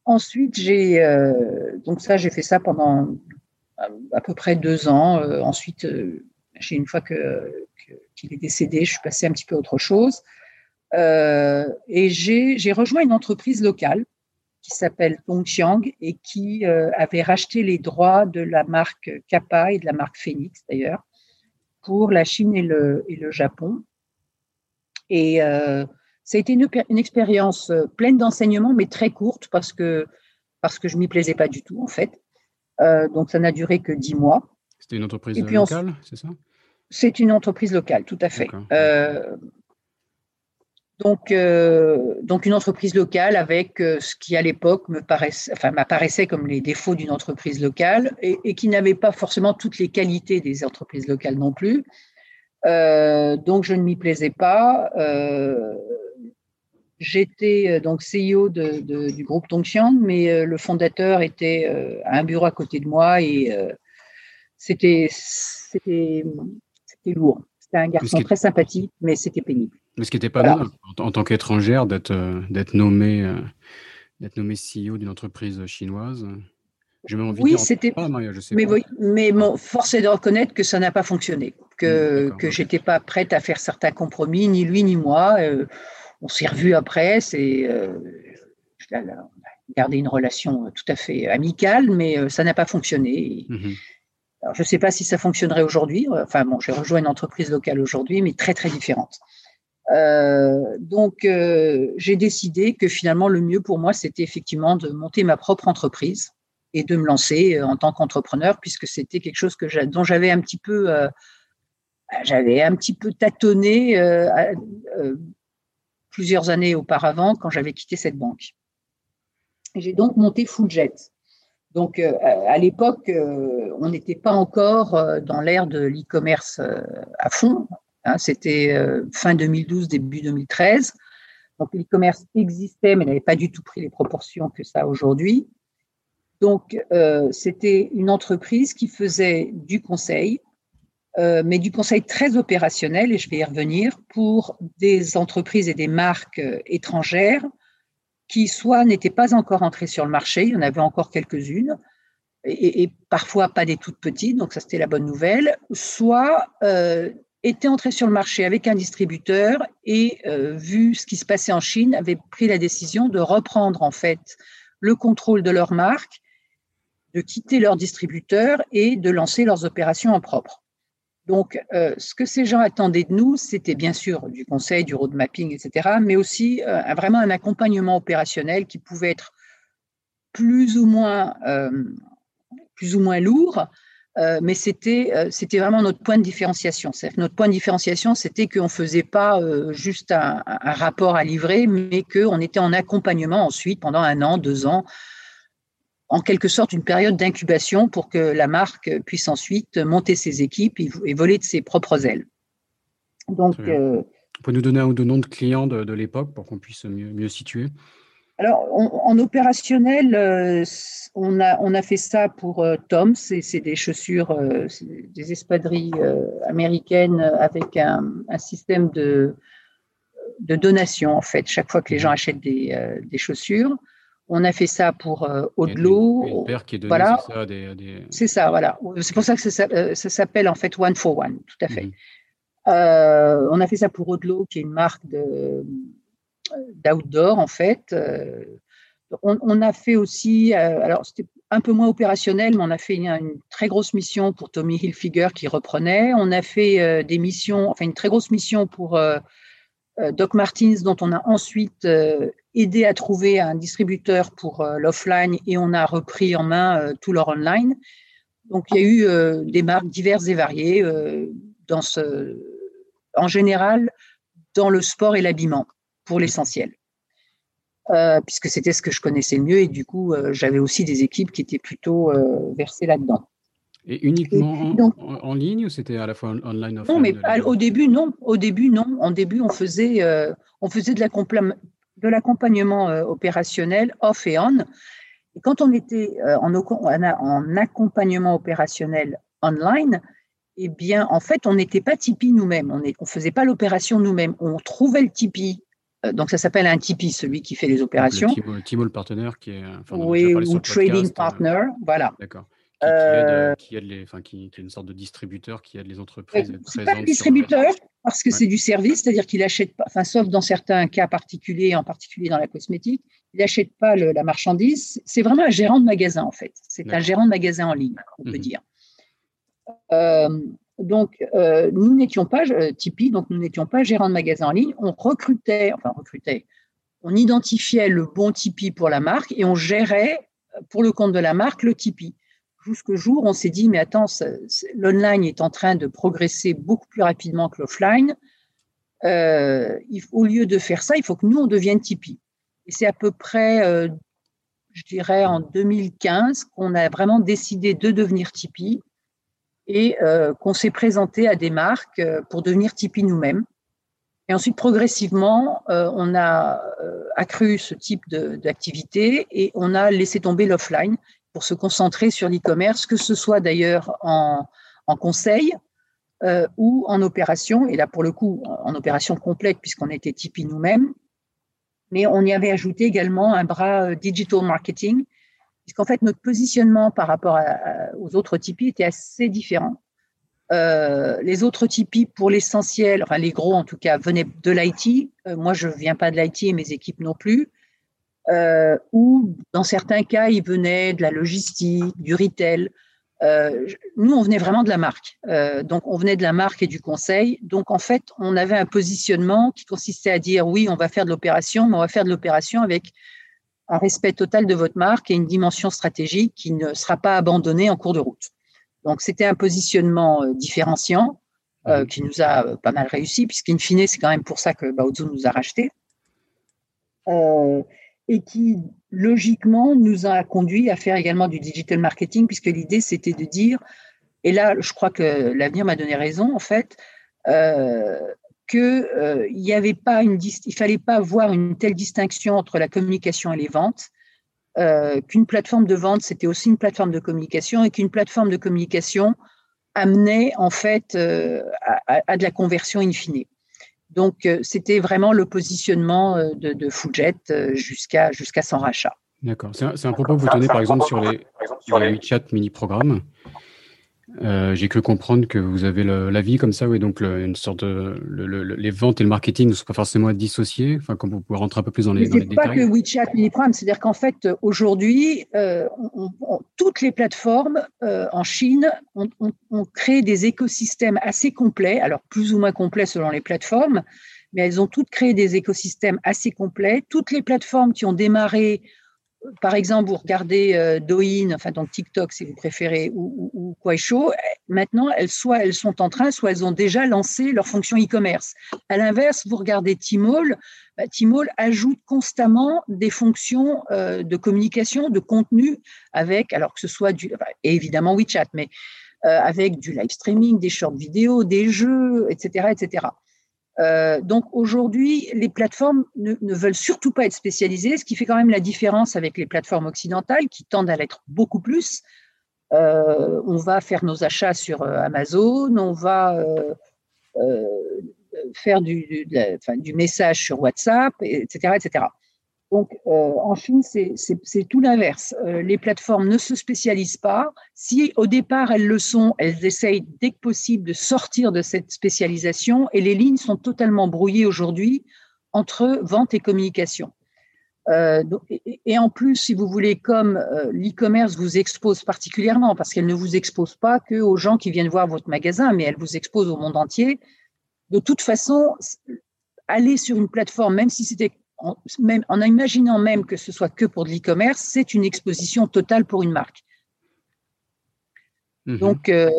Speaker 2: Ensuite, j'ai euh, donc ça, j'ai fait ça pendant à, peu près deux ans. Euh, ensuite, euh, j'ai une fois que, qu'il est décédé, je suis passée un petit peu à autre chose. Euh, et j'ai rejoint une entreprise locale qui s'appelle Dongxiang et qui avait racheté les droits de la marque Kappa et de la marque Phoenix d'ailleurs pour la Chine et le, et le Japon. Et ça a été une, une expérience pleine d'enseignements, mais très courte parce que, parce que je m'y plaisais pas du tout en fait. Euh, donc, ça n'a duré que dix mois.
Speaker 1: C'était une entreprise locale, c'est ça?
Speaker 2: C'est une entreprise locale, tout à fait. Euh, donc, euh, donc, une entreprise locale avec ce qui, à l'époque, me paraissait, enfin, m'apparaissait comme les défauts d'une entreprise locale et, qui n'avait pas forcément toutes les qualités des entreprises locales non plus. Donc, je ne m'y plaisais pas. J'étais euh, donc CEO du groupe Tongxiang, mais euh, le fondateur était euh, à un bureau à côté de moi et c'était lourd. C'était un garçon très sympathique, mais c'était pénible.
Speaker 1: Mais ce qui n'était pas mal en, tant qu'étrangère d'être d'être nommé d'être nommé CEO d'une entreprise chinoise.
Speaker 2: Oui, c'était. Mais, mais bon, force est de reconnaître que ça n'a pas fonctionné, que, mmh, que j'étais pas prête à faire certains compromis, ni lui ni moi on s'est revus après. C'est, euh, on a gardé une relation tout à fait amicale, mais euh, ça n'a pas fonctionné. Mhm. je ne sais pas si ça fonctionnerait aujourd'hui. Enfin, bon, j'ai rejoint une entreprise locale aujourd'hui, mais très, très différente. Euh, donc, j'ai décidé que finalement, le mieux pour moi, c'était effectivement de monter ma propre entreprise et de me lancer en tant qu'entrepreneur, puisque c'était quelque chose dont j'avais un petit peu, j'avais un petit peu tâtonné plusieurs années auparavant quand j'avais quitté cette banque. J'ai donc monté Fulljet. Donc, euh, à l'époque, euh, on n'était pas encore euh, dans l'ère de l'e-commerce à fond. Hein. C'était fin 2012, début 2013. Donc, l'e-commerce existait, mais n'avait pas du tout pris les proportions que ça a aujourd'hui. Donc, c'était une entreprise qui faisait du conseil, mais du conseil très opérationnel, et je vais y revenir, pour des entreprises et des marques étrangères qui soit n'étaient pas encore entrées sur le marché, il y en avait encore quelques-unes, et, parfois pas des toutes petites, donc ça c'était la bonne nouvelle, soit euh, étaient entrées sur le marché avec un distributeur et euh, vu ce qui se passait en Chine, avaient pris la décision de reprendre en fait le contrôle de leur marque, de quitter leur distributeur et de lancer leurs opérations en propre. Donc, euh, ce que ces gens attendaient de nous, c'était bien sûr du conseil, du road mapping, etc., mais aussi euh, vraiment un accompagnement opérationnel qui pouvait être plus ou moins, euh, plus ou moins lourd, mais c'était vraiment notre point de différenciation. Notre point de différenciation, c'était qu'on ne faisait pas juste un, un, rapport à livrer, mais qu'on était en accompagnement ensuite pendant un an, deux ans, en quelque sorte une période d'incubation pour que la marque puisse ensuite monter ses équipes et, voler de ses propres ailes.
Speaker 1: Donc, euh, Vous pouvez nous donner un ou deux noms de clients de, l'époque pour qu'on puisse mieux, situer?
Speaker 2: Alors, en opérationnel, euh, on, a, on a fait ça pour euh, Tom, c'est des chaussures, des espadrilles américaines avec un, système de, de donation, en fait, chaque fois que les gens mhm. achètent des, des chaussures. On a fait ça pour euh, Audelot.
Speaker 1: qui est
Speaker 2: voilà. c'est ça, des, C'est ça, voilà. C'est pour ça que ça, euh, s'appelle en fait One for One, tout à fait. Mhm. Euh, on a fait ça pour Audelot, qui est une marque de, d'outdoor, en fait. On, a fait aussi, alors c'était un peu moins opérationnel, mais on a fait une, une, très grosse mission pour Tommy Hilfiger qui reprenait. On a fait des missions, enfin une très grosse mission pour Doc Martins, dont on a ensuite aidé à trouver un distributeur pour euh, l'offline et on a repris en main euh, tout leur online. Donc il y a eu euh, des marques diverses et variées dans ce, en général dans le sport et l'habillement pour l'essentiel. puisque c'était ce que je connaissais le mieux et du coup j'avais aussi des équipes qui étaient plutôt versées là-dedans.
Speaker 1: Et uniquement en, ligne ou c'était à la fois online offline
Speaker 2: Non, mais au début non. Au début non. En début on faisait on faisait de la de l'accompagnement euh, opérationnel off et on. Et quand on était euh, en, en accompagnement opérationnel online, eh bien, en fait, on n'était pas Tipeee nous-mêmes. On ne faisait pas l'opération nous-mêmes. On trouvait le Tipeee. Euh, donc, ça s'appelle un Tipeee, celui qui fait les opérations.
Speaker 1: Le le partenaire qui est.
Speaker 2: oui, ou trading partner. Voilà.
Speaker 1: D'accord. Qui, aide, les, enfin, qui, est une sorte de distributeur qui aide les entreprises
Speaker 2: être Pas un distributeur parce que c'est du service, c'est-à-dire qu'il achète pas, enfin, sauf dans certains cas particuliers, en particulier dans la cosmétique, il n'achète pas la marchandise. C'est vraiment un gérant de magasin en fait. C'est un gérant de magasin en ligne, on peut mhm. dire. Euh, donc, euh, nous n'étions pas Tipeee, donc nous n'étions pas gérant de magasin en ligne. On recrutait, enfin recrutait, on identifiait le bon Tipeee pour la marque et on gérait pour le compte de la marque le Tipeee jusqu'au jour, on s'est dit, mais attends, l'online est en train de progresser beaucoup plus rapidement que l'offline. Euh, au lieu de faire ça, il faut que nous, on devienne Tipeee. Et c'est à peu près, euh, je dirais, en 2015 qu'on a vraiment décidé de devenir Tipeee et euh, qu'on s'est présenté à des marques pour devenir Tipeee nous-mêmes. Et ensuite, progressivement, on a accru ce type d'activité et on a laissé tomber l'offline pour se concentrer sur l'e-commerce, que ce soit d'ailleurs en, conseil euh, ou en opération, et là pour le coup en opération complète puisqu'on était Tipeee nous-mêmes, mais on y avait ajouté également un bras euh, digital marketing, puisqu'en fait notre positionnement par rapport aux autres Tipeee était assez différent. Euh, les autres Tipeee, pour l'essentiel, enfin les gros en tout cas, venaient de l'IT. moi, je ne viens pas de l'IT et mes équipes non plus euh, ou dans certains cas, ils venaient de la logistique, du retail. Euh, nous, on venait vraiment de la marque. Euh, donc, on venait de la marque et du conseil. Donc, en fait, on avait un positionnement qui consistait à dire oui, on va faire de l'opération, mais on va faire de l'opération avec un respect total de votre marque et une dimension stratégique qui ne sera pas abandonnée en cours de route. Donc, c'était un positionnement euh, différenciant euh, qui nous a pas mal réussi, puisqu'in fine, c'est quand même pour ça que Baozu nous a racheté. Et qui logiquement nous a conduit à faire également du digital marketing, puisque l'idée c'était de dire, et là je crois que l'avenir m'a donné raison en fait, euh, qu'il euh, fallait pas voir une telle distinction entre la communication et les ventes, euh, qu'une plateforme de vente c'était aussi une plateforme de communication et qu'une plateforme de communication amenait en fait à, à, de la conversion in fine. Donc, euh, c'était vraiment le positionnement euh, de, de Fujet euh, jusqu'à jusqu'à son rachat.
Speaker 1: D'accord. C'est un, propos que vous tenez, par exemple, sur les, sur les WeChat mini-programmes. J'ai cru comprendre que vous avez l'avis comme ça, oui, donc une sorte de. les ventes et le marketing ne sont pas forcément dissociés. Enfin, comme vous pouvez rentrer un peu plus dans les, dans les
Speaker 2: détails. pas que WeChat mini-programme, c'est-à-dire qu'en fait, aujourd'hui, toutes les plateformes en Chine ont, ont, créé des écosystèmes assez complets, alors plus ou moins complets selon les plateformes, mais elles ont toutes créé des écosystèmes assez complets. Toutes les plateformes qui ont démarré par exemple, vous regardez euh, Douyin, enfin donc TikTok si vous préférez, ou, ou, Kuaishou, maintenant elles soit elles sont en train, soit elles ont déjà lancé leur fonction e-commerce. À l'inverse, vous regardez Tmall, bah, Tmall ajoute constamment des fonctions euh, de communication, de contenu, avec, alors que ce soit du, et évidemment WeChat, mais euh, avec du live streaming, des shorts vidéo, des jeux, etc., etc. Euh, donc aujourd'hui, les plateformes ne, veulent surtout pas être spécialisées, ce qui fait quand même la différence avec les plateformes occidentales qui tendent à l'être beaucoup plus. Euh, on va faire nos achats sur euh, Amazon, on va faire du, du, message sur WhatsApp, etc., etc. Donc, euh, en Chine, c'est tout l'inverse. Euh, les plateformes ne se spécialisent pas. Si au départ elles le sont, elles essayent dès que possible de sortir de cette spécialisation et les lignes sont totalement brouillées aujourd'hui entre vente et communication. Euh, et, en plus, si vous voulez, comme l'e-commerce vous expose particulièrement, parce qu'elle ne vous expose pas que aux gens qui viennent voir votre magasin, mais elle vous expose au monde entier. De toute façon, aller sur une plateforme, même si c'était en, même, en imaginant même que ce soit que pour de l'e-commerce, c'est une exposition totale pour une marque. Mhm. Donc, euh,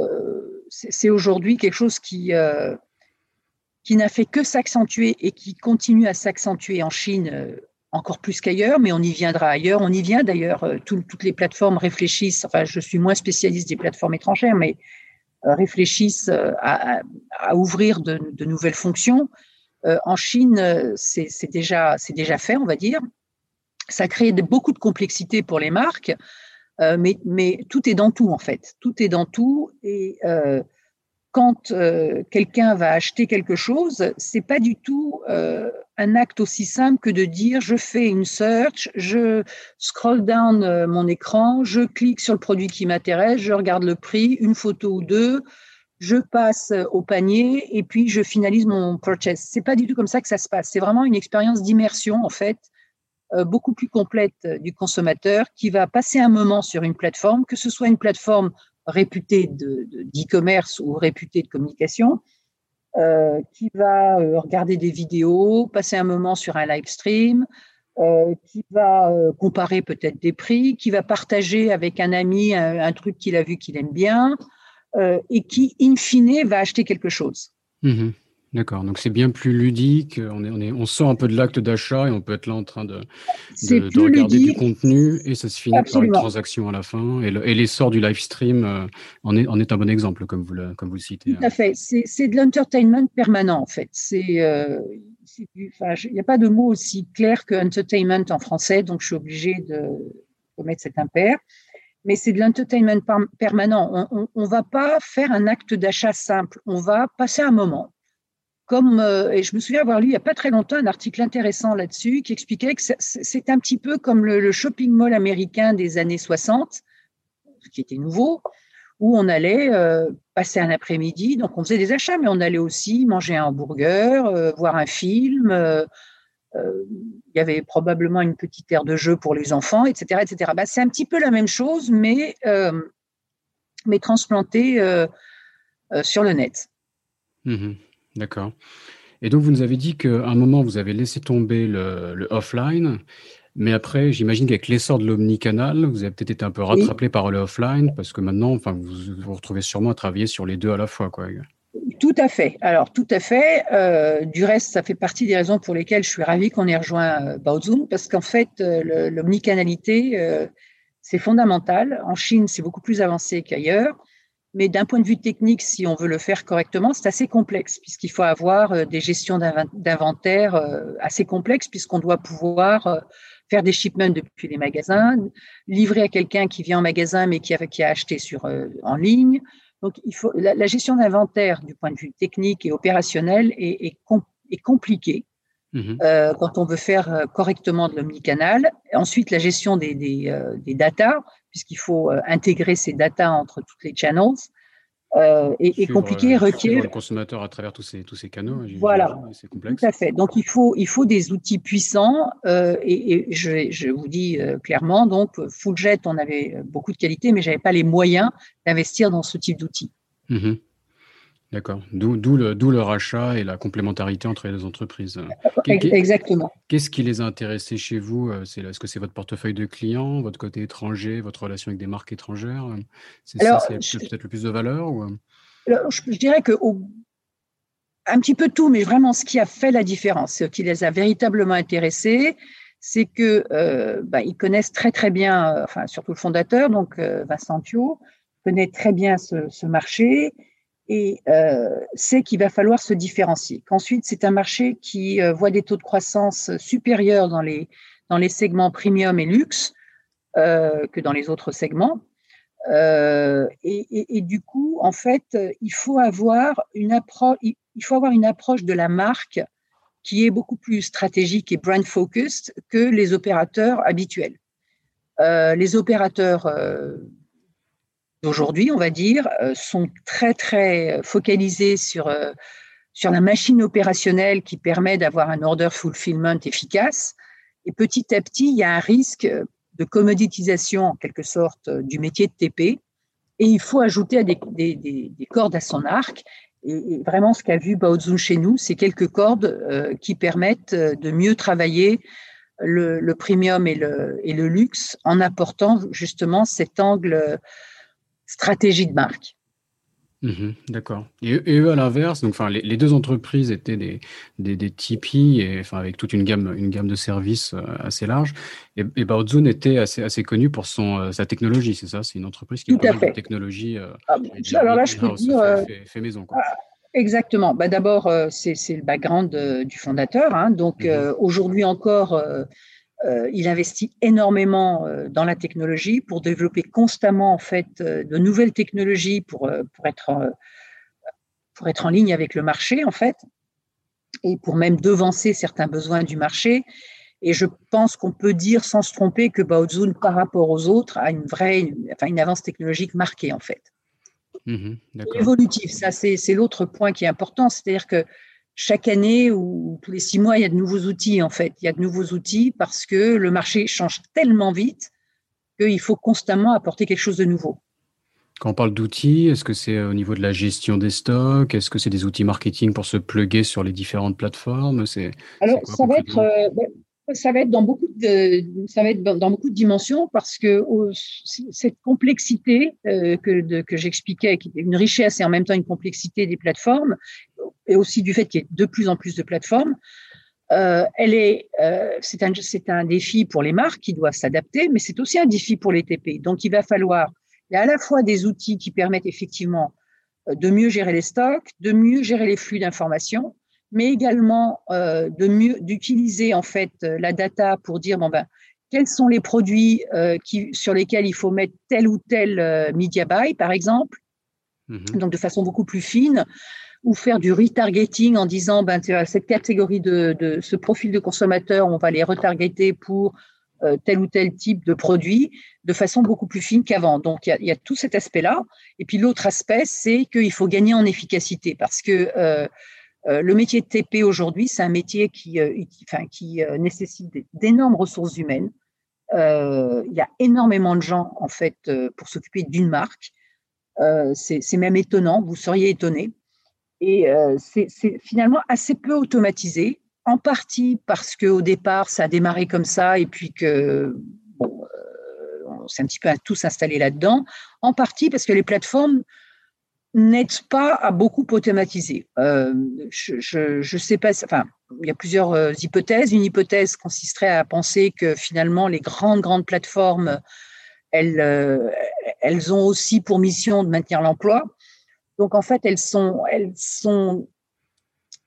Speaker 2: c'est aujourd'hui quelque chose qui, euh, qui n'a fait que s'accentuer et qui continue à s'accentuer en Chine euh, encore plus qu'ailleurs, mais on y viendra ailleurs. On y vient d'ailleurs. toutes les plateformes réfléchissent, enfin, je suis moins spécialiste des plateformes étrangères, mais réfléchissent à, ouvrir de, de, nouvelles fonctions. Euh, en Chine, euh, c'est déjà, déjà fait, on va dire. Ça crée beaucoup de complexité pour les marques, euh, mais, mais, tout est dans tout, en fait. Tout est dans tout. Et quand quelqu'un va acheter quelque chose, c'est pas du tout un acte aussi simple que de dire je fais une search, je scroll down mon écran, je clique sur le produit qui m'intéresse, je regarde le prix, une photo ou deux, je passe au panier et puis je finalise mon purchase. C'est pas du tout comme ça que ça se passe. C'est vraiment une expérience d'immersion en fait euh, beaucoup plus complète du consommateur qui va passer un moment sur une plateforme, que ce soit une plateforme réputée d'e-commerce ou réputée de communication, euh, qui va euh, regarder des vidéos, passer un moment sur un live stream, qui va comparer peut-être des prix, qui va partager avec un ami un truc qu'il a vu qu'il aime bien, euh, et qui, in fine, va acheter quelque chose.
Speaker 1: Mhm. D'accord, donc c'est bien plus ludique, on, est, on, est, on sort un peu de l'acte d'achat et on peut être là en train de, de, regarder du contenu et ça se finit par une transaction à la fin. Et l'essor du live stream euh, en, est, en, est, un bon exemple, comme vous le, comme vous citez.
Speaker 2: Tout à fait, c'est de l'entertainment permanent en fait. Euh, il n'y a pas de mot aussi clair que entertainment en français, donc je suis obligée de, de mettre cet impair mais c'est de l'entertainment permanent. On ne va pas faire un acte d'achat simple, on va passer un moment. Comme, euh, et je me souviens avoir lu il n'y a pas très longtemps un article intéressant là-dessus qui expliquait que c'est un petit peu comme le, shopping mall américain des années 60, qui était nouveau, où on allait euh, passer un après-midi. Donc on faisait des achats, mais on allait aussi manger un hamburger, euh, voir un film il y avait probablement une petite aire de jeu pour les enfants, etc. etc. Bah, c'est un petit peu la même chose, mais, euh, mais transplanté euh, sur le net.
Speaker 1: Mmh D'accord. Et donc, vous nous avez dit qu'à un moment, vous avez laissé tomber le, offline, mais après, j'imagine qu'avec l'essor de l'omnicanal, vous avez peut-être été un peu rattrapé par le offline, parce que maintenant, enfin, vous vous retrouvez sûrement à travailler sur les deux à la fois. Quoi.
Speaker 2: Tout à fait. Alors, tout à fait. Euh, du reste, ça fait partie des raisons pour lesquelles je suis ravie qu'on ait rejoint euh, Baozun, parce qu'en fait, euh, l'omnicanalité, c'est fondamental. En Chine, c'est beaucoup plus avancé qu'ailleurs. Mais d'un point de vue technique, si on veut le faire correctement, c'est assez complexe, puisqu'il faut avoir des gestions d'inventaire assez complexes, puisqu'on doit pouvoir faire des shipments depuis les magasins, livrer à quelqu'un qui vient en magasin mais qui a, qui a acheté sur, en ligne, donc, il faut, la, gestion d'inventaire du point de vue technique et opérationnel est, est, est compliquée mhm. euh, quand on veut faire euh, correctement de l'omnicanal. Ensuite, la gestion des, des, euh, des datas, puisqu'il faut intégrer ces datas entre toutes les channels euh, est, compliqué, requiert
Speaker 1: le consommateur à travers tous ces tous ces canaux.
Speaker 2: Voilà, c'est complexe. Tout à fait. Donc il faut il faut des outils puissants euh, et, et je, je, vous dis euh, clairement donc Fulljet on avait beaucoup de qualité mais j'avais pas les moyens d'investir dans ce type d'outils.
Speaker 1: Mmh D'accord. D'où le, le, rachat et la complémentarité entre les deux entreprises.
Speaker 2: Exactement.
Speaker 1: Qu'est-ce qui les a intéressés chez vous Est-ce que c'est votre portefeuille de clients, votre côté étranger, votre relation avec des marques étrangères C'est ça, c'est peut-être le plus de valeur ou...
Speaker 2: je, dirais que un petit peu tout, mais vraiment ce qui a fait la différence, ce qui les a véritablement intéressés, c'est que euh, bah, ils connaissent très très bien, euh, enfin surtout le fondateur, donc euh, Vincent Thio, connaît très bien ce, ce marché et euh, c'est qu'il va falloir se différencier. Qu'ensuite, c'est un marché qui euh, voit des taux de croissance supérieurs dans les, dans les segments premium et luxe euh, que dans les autres segments. Et, et, du coup, en fait, il faut avoir une approche, il faut avoir une approche de la marque qui est beaucoup plus stratégique et brand focused que les opérateurs habituels. Les opérateurs d'aujourd'hui, on va dire, euh, sont très, très focalisés sur, euh, sur la machine opérationnelle qui permet d'avoir un order fulfillment efficace. Et petit à petit, il y a un risque de commoditisation, en quelque sorte, du métier de TP. Et il faut ajouter des, des, des, cordes à son arc. Et, vraiment, ce qu'a vu Baozun chez nous, c'est quelques cordes euh, qui permettent de mieux travailler le, premium et le luxe en apportant justement cet angle stratégie de marque.
Speaker 1: Mhm, d'accord. Et, eux, à l'inverse, donc, enfin, les, deux entreprises étaient des, des, des Tipeee, et, enfin, avec toute une gamme, une gamme de services euh, assez large. Et, et Baozun était assez, assez connu pour son, euh, sa technologie, c'est ça? C'est une entreprise qui
Speaker 2: a
Speaker 1: pas de technologie.
Speaker 2: Euh, ah, alors là, je peux dire.
Speaker 1: Fait, maison. Quoi. Ah,
Speaker 2: exactement. Bah, D'abord, c'est le background du fondateur. Hein. Donc, mhm. aujourd'hui encore euh, il investit énormément euh, dans la technologie pour développer constamment en fait euh, de nouvelles technologies pour, pour, être, pour être en ligne avec le marché en fait et pour même devancer certains besoins du marché. Et je pense qu'on peut dire sans se tromper que Baozun, par rapport aux autres, a une vraie, enfin une avance technologique marquée en fait. Mmh Évolutif, ça c'est l'autre point qui est important, c'est-à-dire que chaque année ou tous les six mois, il y a de nouveaux outils en fait. Il y a de nouveaux outils parce que le marché change tellement vite qu'il faut constamment apporter quelque chose de nouveau.
Speaker 1: Quand on parle d'outils, est-ce que c'est au niveau de la gestion des stocks? Est-ce que c'est des outils marketing pour se plugger sur les différentes plateformes?
Speaker 2: C'est Alors, ça va être, euh, ça va être dans beaucoup de, ça va être dans beaucoup de dimensions parce que cette complexité euh, que, que j'expliquais, qui est une richesse et en même temps une complexité des plateformes, et aussi du fait qu'il y ait de plus en plus de plateformes, euh, elle est, euh, c'est un, c'est un défi pour les marques qui doivent s'adapter, mais c'est aussi un défi pour les TP. Donc, il va falloir, il y a à la fois des outils qui permettent effectivement de mieux gérer les stocks, de mieux gérer les flux d'informations, mais également euh, de mieux d'utiliser en fait euh, la data pour dire bon ben quels sont les produits euh, qui, sur lesquels il faut mettre tel ou tel euh, media buy par exemple, mmh donc de façon beaucoup plus fine, ou faire du retargeting en disant ben cette catégorie de, de ce profil de consommateur on va les retargeter pour tel ou tel type de produit de façon beaucoup plus fine qu'avant. Donc il y a, il y a tout cet aspect-là. Et puis l'autre aspect, c'est qu'il faut gagner en efficacité parce que euh, le métier de TP aujourd'hui, c'est un métier qui, euh, euh, nécessite d'énormes ressources humaines. il y a énormément de gens en fait pour s'occuper d'une marque. c'est même étonnant, vous seriez étonné. Et c'est finalement assez peu automatisé, en partie parce qu'au départ, ça a démarré comme ça et puis que bon, un petit peu à tous installés là-dedans, en partie parce que les plateformes n'aide pas à beaucoup automatiser. Euh, je, je, sais pas, enfin, il y a plusieurs euh, hypothèses. Une hypothèse consisterait à penser que finalement les grandes grandes plateformes, elles, euh, elles ont aussi pour mission de maintenir l'emploi. Donc en fait, elles sont, elles sont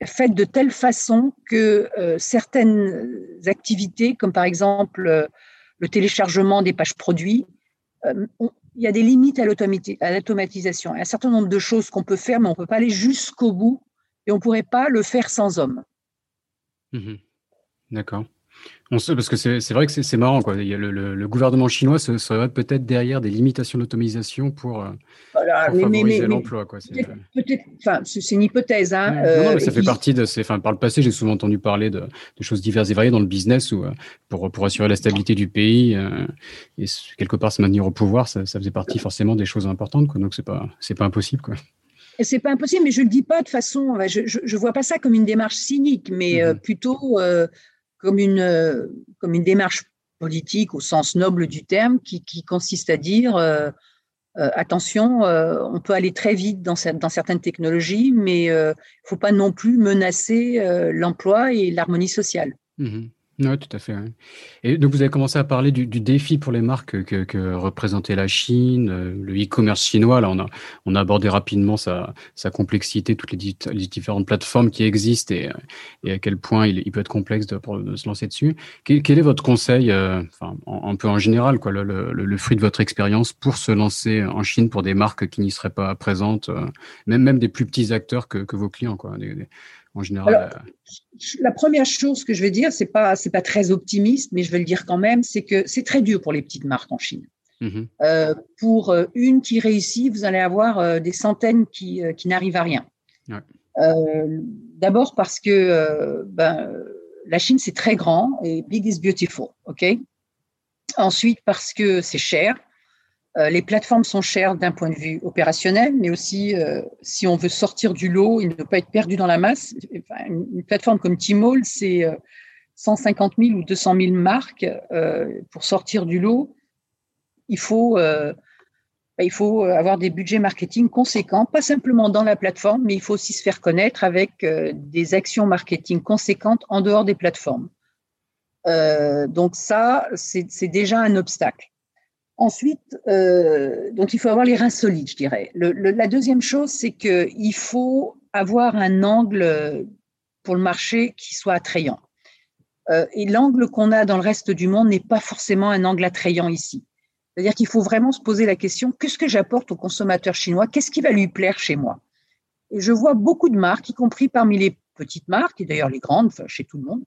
Speaker 2: faites de telle façon que certaines activités, comme par exemple le téléchargement des pages produits, il y a des limites à l'automatisation. Il y a un certain nombre de choses qu'on peut faire, mais on ne peut pas aller jusqu'au bout et on ne pourrait pas le faire sans homme.
Speaker 1: Mmh D'accord. On sait, parce que c'est vrai que c'est marrant, quoi. Il y a le, gouvernement chinois se, serait peut-être derrière des limitations d'automatisation pour, euh, favoriser l'emploi.
Speaker 2: Peut-être, enfin, c'est une hypothèse. Hein,
Speaker 1: non, mais euh, ça fait partie de ces. Enfin, par le passé, j'ai souvent entendu parler de, choses diverses et variées dans le business où, euh, pour, pour assurer la stabilité du pays et quelque part se maintenir au pouvoir, ça, faisait partie forcément des choses importantes, quoi. Donc c'est pas, c'est pas impossible, quoi.
Speaker 2: C'est pas impossible, mais je le dis pas de façon. Je, je, vois pas ça comme une démarche cynique, mais mmh plutôt comme une, euh, comme une démarche politique au sens noble du terme qui, qui consiste à dire euh, euh, attention, on peut aller très vite dans, dans certaines technologies, mais il ne faut pas non plus menacer l'emploi et l'harmonie sociale.
Speaker 1: Mmh oui, tout à fait. Et donc, vous avez commencé à parler du, défi pour les marques que, représentait la Chine, euh, le e-commerce chinois. Là, on a, on a abordé rapidement sa, complexité, toutes les, différentes plateformes qui existent et, à quel point il, peut être complexe de, se lancer dessus. Quel, est votre conseil, euh, enfin, un peu en général, quoi, le, fruit de votre expérience pour se lancer en Chine pour des marques qui n'y seraient pas présentes, euh, même, même des plus petits acteurs que, vos clients, quoi, en général
Speaker 2: La première chose que je vais dire, c'est pas c'est pas très optimiste, mais je vais le dire quand même, c'est que c'est très dur pour les petites marques en Chine. Mm-hmm. Euh, pour euh, une qui réussit, vous allez avoir euh, des centaines qui, qui n'arrivent à rien. D'abord parce que ben, la Chine c'est très grand et big is beautiful, ok? Ensuite parce que c'est cher. Euh, les plateformes sont chères d'un point de vue opérationnel, mais aussi euh, si on veut sortir du lot et ne pas être perdu dans la masse. une, plateforme comme Tmall, c'est 150 euh, 000 ou 200 000 marques. pour sortir du lot, il faut, il faut avoir des budgets marketing conséquents, pas simplement dans la plateforme, mais il faut aussi se faire connaître avec des actions marketing conséquentes en dehors des plateformes. donc ça, c'est déjà un obstacle. Ensuite, euh, donc il faut avoir les reins solides, je dirais. la deuxième chose, c'est qu'il faut avoir un angle pour le marché qui soit attrayant. Euh, et l'angle qu'on a dans le reste du monde n'est pas forcément un angle attrayant ici. C'est-à-dire qu'il faut vraiment se poser la question qu'est-ce que j'apporte au consommateur chinois? Qu'est-ce qui va lui plaire chez moi? Et je vois beaucoup de marques, y compris parmi les petites marques et d'ailleurs les grandes, chez tout le monde,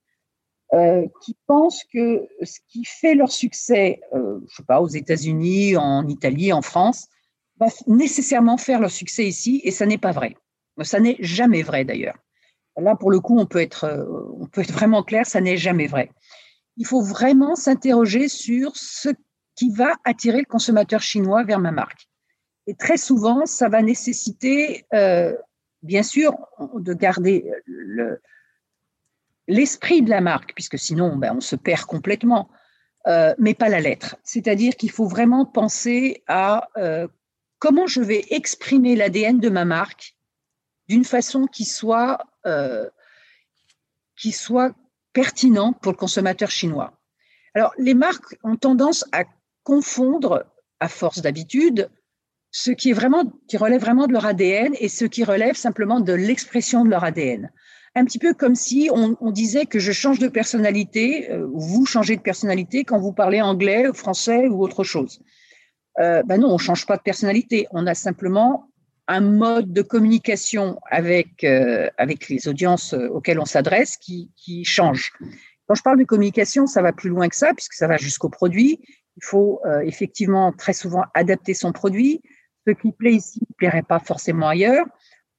Speaker 2: euh, qui pensent que ce qui fait leur succès, euh, je sais pas, aux États-Unis, en Italie, en France, va nécessairement faire leur succès ici, et ça n'est pas vrai. Ça n'est jamais vrai d'ailleurs. Là, pour le coup, on peut être, euh, on peut être vraiment clair, ça n'est jamais vrai. Il faut vraiment s'interroger sur ce qui va attirer le consommateur chinois vers ma marque. Et très souvent, ça va nécessiter, euh, bien sûr, de garder le, l'esprit de la marque, puisque sinon ben, on se perd complètement, euh, mais pas la lettre. C'est-à-dire qu'il faut vraiment penser à euh, comment je vais exprimer l'ADN de ma marque d'une façon qui soit, euh, qui soit pertinente pour le consommateur chinois. Alors, les marques ont tendance à confondre, à force d'habitude, ce qui est vraiment, qui relève vraiment de leur ADN et ce qui relève simplement de l'expression de leur ADN un petit peu comme si on, disait que je change de personnalité, euh, vous changez de personnalité quand vous parlez anglais, français ou autre chose. Euh, ben non, on change pas de personnalité. On a simplement un mode de communication avec, euh, avec les audiences auxquelles on s'adresse qui, qui change. Quand je parle de communication, ça va plus loin que ça, puisque ça va jusqu'au produit. Il faut effectivement très souvent adapter son produit. Ce qui plaît ici ne plairait pas forcément ailleurs.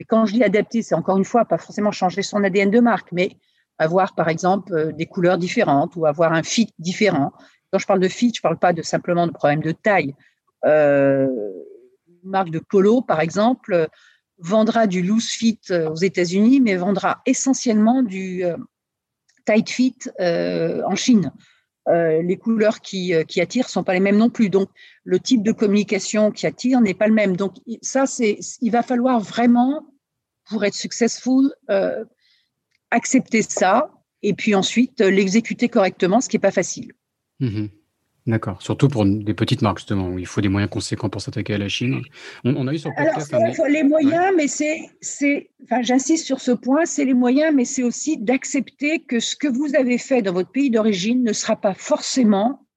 Speaker 2: Et quand je dis adapter, c'est encore une fois pas forcément changer son ADN de marque, mais avoir par exemple euh, des couleurs différentes ou avoir un fit différent. Quand je parle de fit, je ne parle pas de simplement de problème de taille. Euh, une marque de polo, par exemple, vendra du loose fit euh, aux États-Unis, mais vendra essentiellement du tight fit en Chine. les couleurs qui, attirent sont pas les mêmes non plus. Donc, le type de communication qui attire n'est pas le même. Donc, ça, il va falloir vraiment, pour être successful, accepter ça et puis ensuite l'exécuter correctement, ce qui n'est pas facile.
Speaker 1: Mmh D'accord. Surtout pour des petites marques, justement, où il faut des moyens conséquents pour s'attaquer à la Chine. On, a eu sur le
Speaker 2: podcast. Alors, les moyens, mais c'est, enfin, j'insiste sur ce point, c'est les moyens, mais c'est aussi d'accepter que ce que vous avez fait dans votre pays d'origine ne sera pas forcément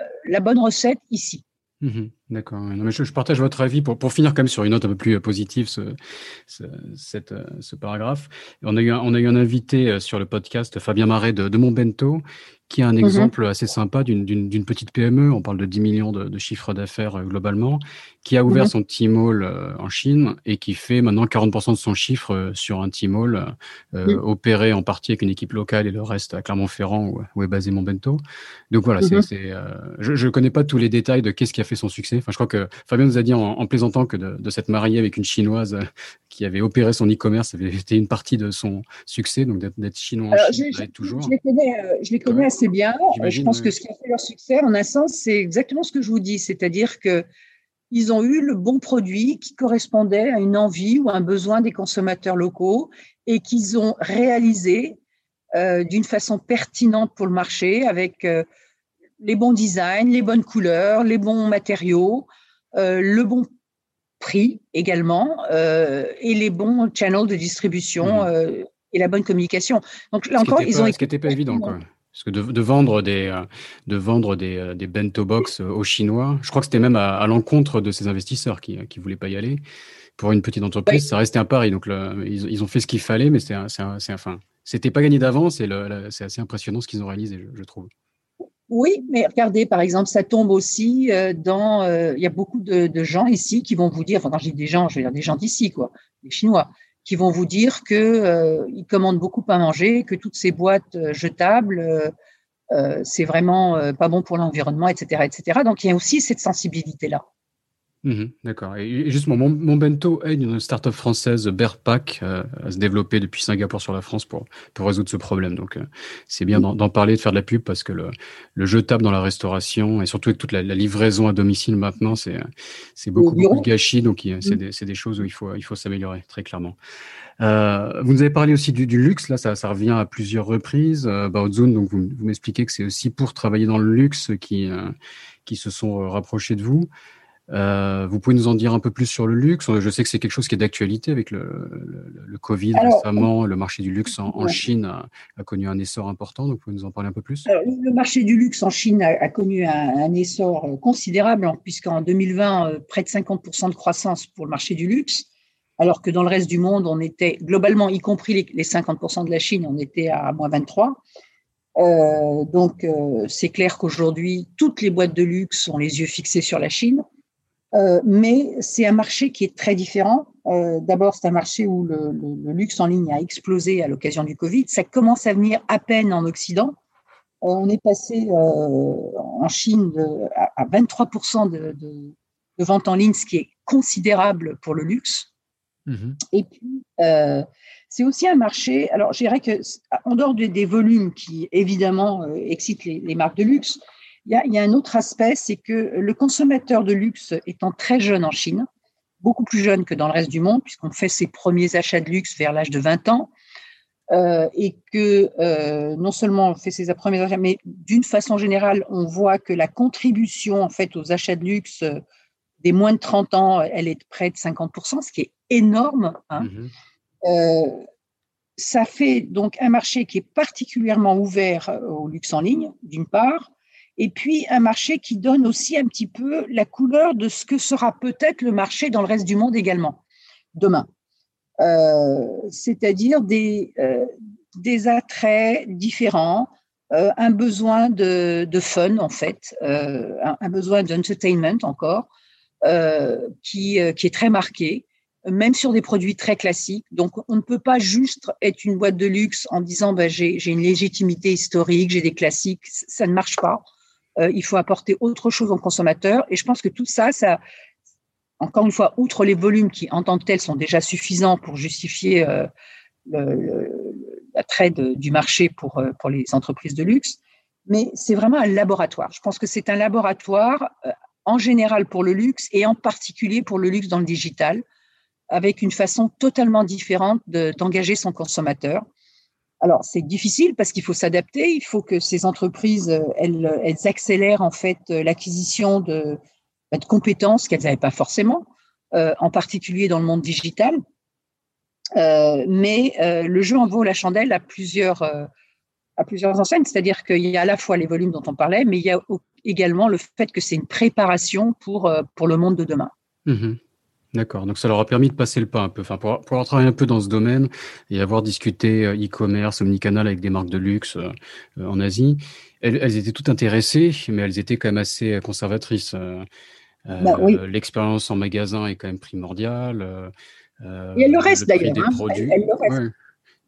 Speaker 2: euh, la bonne recette ici.
Speaker 1: Mmh D'accord. je, partage votre avis pour, pour finir quand même sur une note un peu plus euh, positive, euh, ce paragraphe. On a, eu un, invité sur le podcast, Fabien Marais de, de Montbento, qui est un mmh exemple assez sympa d'une petite PME, on parle de 10 millions de, de chiffres d'affaires globalement, qui a mmh ouvert son T-Mall euh, en Chine et qui fait maintenant 40% de son chiffre euh, sur un T-Mall euh, opéré en partie avec une équipe locale et le reste à Clermont-Ferrand où, est basé mon bento. Donc voilà, c'est mmh je ne connais pas tous les détails de qu'est-ce qui a fait son succès. Enfin, je crois que Fabien nous a dit en, plaisantant que de, de s'être marié avec une chinoise qui avait opéré son e-commerce, avait été une partie de son succès, donc d'être chinois en Chine,
Speaker 2: je, toujours. Je les connais, je les connais assez bien. Je pense que ce qui a fait leur succès, en un sens, c'est exactement ce que je vous dis, c'est-à-dire que ils ont eu le bon produit qui correspondait à une envie ou un besoin des consommateurs locaux et qu'ils ont réalisé euh, d'une façon pertinente pour le marché avec euh, les bons designs, les bonnes couleurs, les bons matériaux, euh, le bon prix également et les bons channels de distribution mmh. et la bonne communication.
Speaker 1: Donc là encore, ils ont. Ce qui n'était pas évident, quoi. Parce que de, vendre des, euh, de vendre des, euh, des bento box euh, aux Chinois, je crois que c'était même à, l'encontre de ces investisseurs qui ne voulaient pas y aller. Pour une petite entreprise, ça restait un pari. Donc, ils, ont fait ce qu'il fallait, mais c'est enfin, c'était pas gagné d'avance et c'est assez impressionnant ce qu'ils ont réalisé, je, trouve.
Speaker 2: Oui, mais regardez, par exemple, ça tombe aussi dans. Il y a beaucoup de, de, gens ici qui vont vous dire, enfin, quand je dis des gens, je veux dire des gens d'ici, quoi, des Chinois, qui vont vous dire que euh, commandent beaucoup à manger, que toutes ces boîtes euh, jetables, euh, euh, c'est vraiment pas bon pour l'environnement, etc., etc. Donc il y a aussi cette sensibilité là.
Speaker 1: Mmh d'accord. Et justement, mon, mon, bento aide une start-up française, Bearpack, à se développer depuis Singapour sur la France pour, pour résoudre ce problème. Donc, c'est bien d'en parler, de faire de la pub parce que le, le jetable dans la restauration et surtout avec toute la, livraison à domicile maintenant, c'est beaucoup, beaucoup de gâchis. Donc, c'est mmh. des, des, choses où il faut, il faut s'améliorer, très clairement. Euh, vous nous avez parlé aussi du, du luxe, là, ça, ça, revient à plusieurs reprises. Euh, Baozun, donc vous, vous m'expliquez que c'est aussi pour travailler dans le luxe qui, euh, qui se sont rapprochés de vous. Euh, vous pouvez nous en dire un peu plus sur le luxe Je sais que c'est quelque chose qui est d'actualité avec le, le, Covid récemment. Le marché du luxe en, Chine a, connu un essor important. Donc, vous pouvez nous en parler un peu plus?
Speaker 2: Le marché du luxe en Chine a, connu un, essor considérable, hein, puisqu'en 2020, euh, près de 50% de croissance pour le marché du luxe, alors que dans le reste du monde, on était globalement, y compris les, 50% de la Chine, on était à moins 23. Euh, donc, euh, c'est clair qu'aujourd'hui, toutes les boîtes de luxe ont les yeux fixés sur la Chine. Euh, mais c'est un marché qui est très différent. Euh, D'abord, c'est un marché où le, le, luxe en ligne a explosé à l'occasion du Covid. Ça commence à venir à peine en Occident. Euh, on est passé euh, en Chine de, à, 23% de, de, de ventes en ligne, ce qui est considérable pour le luxe. Mmh Et puis, c'est aussi un marché. Alors, je dirais que, en dehors des, des volumes qui évidemment excitent les, les, marques de luxe, il y, a, un autre aspect, c'est que le consommateur de luxe étant très jeune en Chine, beaucoup plus jeune que dans le reste du monde, puisqu'on fait ses premiers achats de luxe vers l'âge de 20 ans, euh, et que euh, non seulement on fait ses premiers achats, mais d'une façon générale, on voit que la contribution en fait aux achats de luxe euh, des moins de 30 ans, elle est de près de 50%, ce qui est énorme. Hein. Mmh ça fait donc un marché qui est particulièrement ouvert au luxe en ligne, d'une part, et puis un marché qui donne aussi un petit peu la couleur de ce que sera peut-être le marché dans le reste du monde également, demain. Euh, c'est-à-dire des, euh, des attraits différents, euh, un besoin de, de, fun en fait, un, un, besoin d'entertainment encore, qui, qui est très marqué même sur des produits très classiques. Donc, on ne peut pas juste être une boîte de luxe en disant bah, j'ai une légitimité historique, j'ai des classiques. Ça ne marche pas. Euh, il faut apporter autre chose aux consommateurs. Et je pense que tout ça, ça, encore une fois, outre les volumes qui, en tant que tels, sont déjà suffisants pour justifier euh, l'attrait du marché pour, euh, pour les entreprises de luxe, mais c'est vraiment un laboratoire. Je pense que c'est un laboratoire en général pour le luxe et en particulier pour le luxe dans le digital, avec une façon totalement différente d'engager son consommateur. Alors, c'est difficile parce qu'il faut s'adapter. Il faut que ces entreprises, euh, elles, elles accélèrent en fait euh, l'acquisition de, bah, de, compétences qu'elles n'avaient pas forcément, euh, en particulier dans le monde digital. Euh, mais euh, le jeu en vaut la chandelle à plusieurs, euh, à plusieurs enseignes. C'est-à-dire qu'il y a à la fois les volumes dont on parlait, mais il y a également le fait que c'est une préparation pour, pour le monde de demain.
Speaker 1: Mmh D'accord, donc ça leur a permis de passer le pas un peu, enfin pour, pour avoir travaillé un peu dans ce domaine et avoir discuté euh, e-commerce, omnicanal avec des marques de luxe euh, euh, en Asie. Elles, elles, étaient toutes intéressées, mais elles étaient quand même assez conservatrices.
Speaker 2: Bah, oui.
Speaker 1: L'expérience en magasin est quand même primordiale.
Speaker 2: et elles le reste d'ailleurs. Hein. Elles, elles le restent.
Speaker 1: Ouais.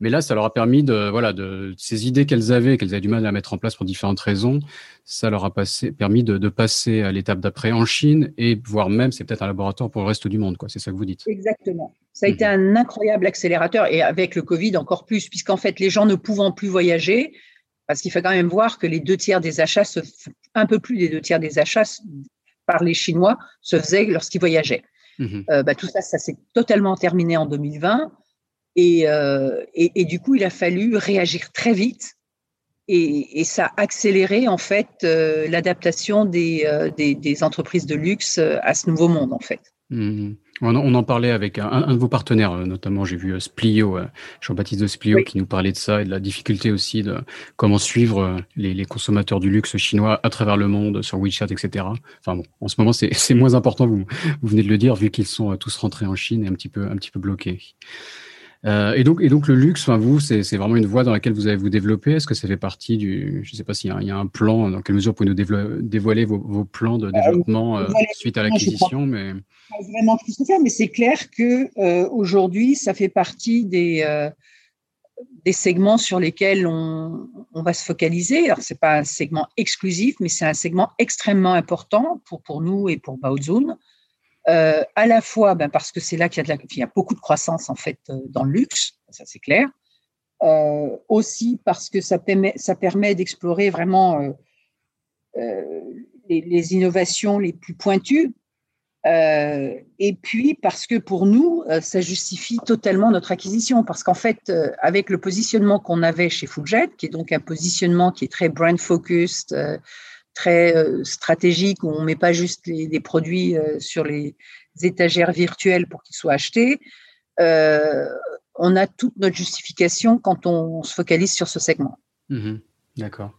Speaker 1: Mais là, ça leur a permis de, voilà, de ces idées qu'elles avaient, qu'elles avaient du mal à mettre en place pour différentes raisons, ça leur a passé, permis de, de passer à l'étape d'après en Chine et voire même, c'est peut-être un laboratoire pour le reste du monde, quoi. C'est ça que vous dites.
Speaker 2: Exactement. Ça a mmh. été un incroyable accélérateur et avec le Covid encore plus, puisqu'en fait, les gens ne pouvant plus voyager, parce qu'il faut quand même voir que les deux tiers des achats, se, un peu plus des deux tiers des achats par les Chinois se faisaient lorsqu'ils voyageaient. Mmh. Euh, bah, tout ça, ça s'est totalement terminé en 2020. Et, euh, et, et, du coup, il a fallu réagir très vite. Et, et ça a accéléré en fait euh, l'adaptation des, euh, des, des, entreprises de luxe à ce nouveau monde en fait.
Speaker 1: Mmh. On, on, en parlait avec un, un, de vos partenaires, notamment j'ai vu Splio, Jean-Baptiste de Splio, oui. qui nous parlait de ça et de la difficulté aussi de comment suivre les, les, consommateurs du luxe chinois à travers le monde sur WeChat, etc. Enfin bon, en ce moment c'est moins important, vous, vous venez de le dire, vu qu'ils sont tous rentrés en Chine et un petit peu, un petit peu bloqués. Euh, et, donc, et donc, le luxe, enfin, vous, c'est vraiment une voie dans laquelle vous allez vous développer. Est-ce que ça fait partie du. Je ne sais pas s'il y, y, a un plan, dans quelle mesure vous pouvez nous dévoiler vos, vos plans de développement euh, suite à l'acquisition mais...
Speaker 2: Pas vraiment tout faire, mais c'est clair que euh, aujourd'hui, ça fait partie des, euh, des segments sur lesquels on, on va se focaliser. Alors, ce n'est pas un segment exclusif, mais c'est un segment extrêmement important pour, pour nous et pour Baozun. Euh, à la fois ben, parce que c'est là qu'il y, a la, y a beaucoup de croissance en fait euh, dans le luxe, ça c'est clair. Euh, aussi parce que ça permet, ça permet d'explorer vraiment les, innovations les plus pointues. Et puis parce que pour nous, ça justifie totalement notre acquisition. Parce qu'en fait, avec le positionnement qu'on avait chez Fulljet, qui est donc un positionnement qui est très brand focused, très euh, stratégique où on met pas juste les, des produits euh, sur les étagères virtuelles pour qu'ils soient achetés. Euh, on a toute notre justification quand on, se focalise sur ce segment.
Speaker 1: Mmh, D'accord.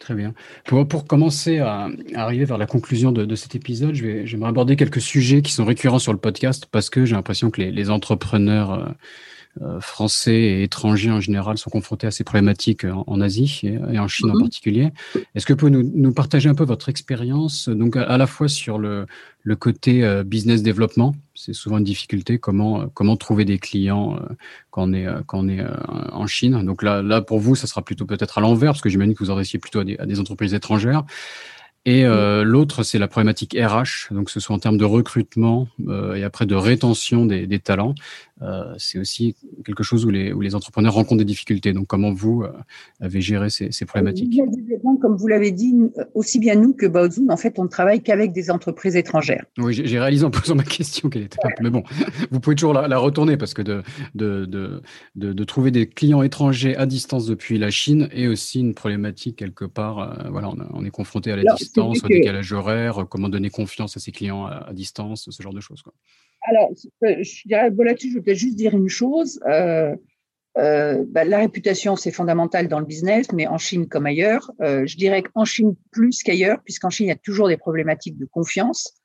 Speaker 1: Très bien. Pour, pour commencer à, arriver vers la conclusion de, de cet épisode, j'aimerais aborder quelques sujets qui sont récurrents sur le podcast parce que j'ai l'impression que les, entrepreneurs français et étrangers en général sont confrontés à ces problématiques en, en Asie et, et, en Chine en particulier. Est-ce que vous pouvez nous, nous, partager un peu votre expérience, donc à, à, la fois sur le, le côté euh, business développement, c'est souvent une difficulté, comment, euh, comment trouver des clients euh, quand on est, euh, quand on est euh, en Chine? Donc là, là, pour vous, ça sera plutôt peut-être à l'envers, parce que j'imagine que vous adressiez plutôt à des, à des entreprises étrangères. Et euh, l'autre, c'est la problématique RH, donc ce soit en termes de recrutement euh, et après de rétention des, des talents. Euh, c'est aussi quelque chose où les, où les entrepreneurs rencontrent des difficultés. Donc, comment vous avez géré ces, ces problématiques?
Speaker 2: Comme vous l'avez dit, aussi bien nous que Baozun, en fait, on ne travaille qu'avec des entreprises étrangères.
Speaker 1: Oui, j'ai réalisé en posant ma question qu'elle était. Ouais. Mais bon, vous pouvez toujours la, la retourner parce que de, de, de, de, de trouver des clients étrangers à distance depuis la Chine est aussi une problématique quelque part. Voilà, on, on, est confronté à la Alors, distance, au décalage horaire, comment donner confiance à ses clients à, à distance, ce genre de choses. Quoi.
Speaker 2: Alors, je dirais, bon, là-dessus, je voudrais juste dire une chose. Euh, euh, bah, la réputation, c'est fondamental dans le business, mais en Chine comme ailleurs. Euh, je dirais qu'en Chine plus qu'ailleurs, puisqu'en Chine, il y a toujours des problématiques de confiance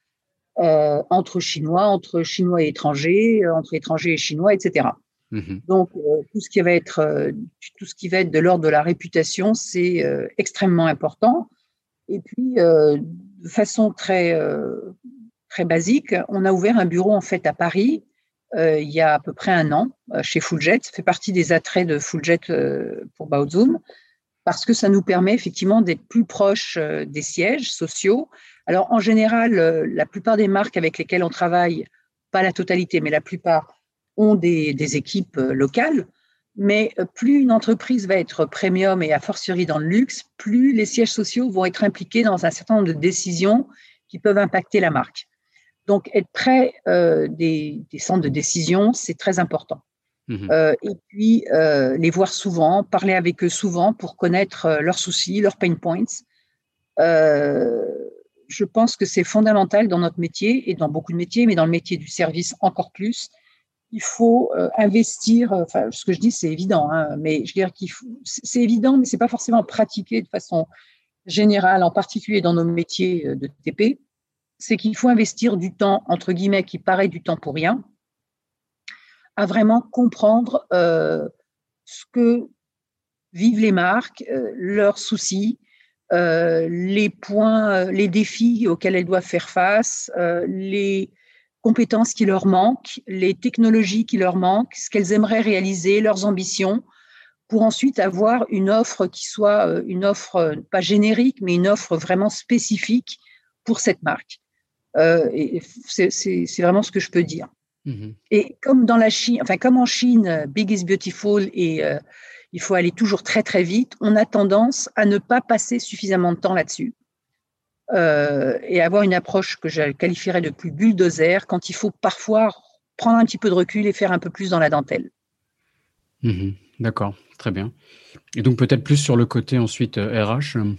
Speaker 2: euh, entre Chinois, entre Chinois et étrangers, euh, entre étrangers et Chinois, etc. Mmh. Donc, euh, tout ce qui va être tout ce qui va être de l'ordre de la réputation, c'est extrêmement important. Et puis, de façon très très basique. On a ouvert un bureau en fait à Paris euh, il y a à peu près un an euh, chez Fulljet. Ça fait partie des attraits de Fulljet euh, pour Baozun parce que ça nous permet effectivement d'être plus proche euh, des sièges sociaux. Alors en général, euh, la plupart des marques avec lesquelles on travaille, pas la totalité, mais la plupart ont des, des équipes euh, locales. Mais euh, plus une entreprise va être premium et a fortiori dans le luxe, plus les sièges sociaux vont être impliqués dans un certain nombre de décisions qui peuvent impacter la marque. Donc, être près euh, des, centres de décision, c'est très important. Mmh euh, et puis, les voir souvent, parler avec eux souvent pour connaître leurs soucis, leurs pain points. je pense que c'est fondamental dans notre métier et dans beaucoup de métiers, mais dans le métier du service encore plus, il faut euh, investir. Euh, enfin, ce que je dis, c'est évident, hein, mais je veux dire qu'il faut. C'est évident, mais c'est pas forcément pratiqué de façon générale, en particulier dans nos métiers euh, de TP. C'est qu'il faut investir du temps entre guillemets qui paraît du temps pour rien, à vraiment comprendre ce que vivent les marques, leurs soucis, les points, les défis auxquels elles doivent faire face, les compétences qui leur manquent, les technologies qui leur manquent, ce qu'elles aimeraient réaliser, leurs ambitions, pour ensuite avoir une offre qui soit euh, une offre euh, pas générique, mais une offre vraiment spécifique pour cette marque. Euh, c'est vraiment ce que je peux dire. Mm-hmm. Et comme dans la Chine, enfin comme en Chine, Big is beautiful et il faut aller toujours très très vite, on a tendance à ne pas passer suffisamment de temps là-dessus. Euh, et avoir une approche que je qualifierais de plus bulldozer quand il faut parfois prendre un petit peu de recul et faire un peu plus dans la dentelle.
Speaker 1: Mhm. D'accord, très bien. Et donc peut-être plus sur le côté ensuite RH euh,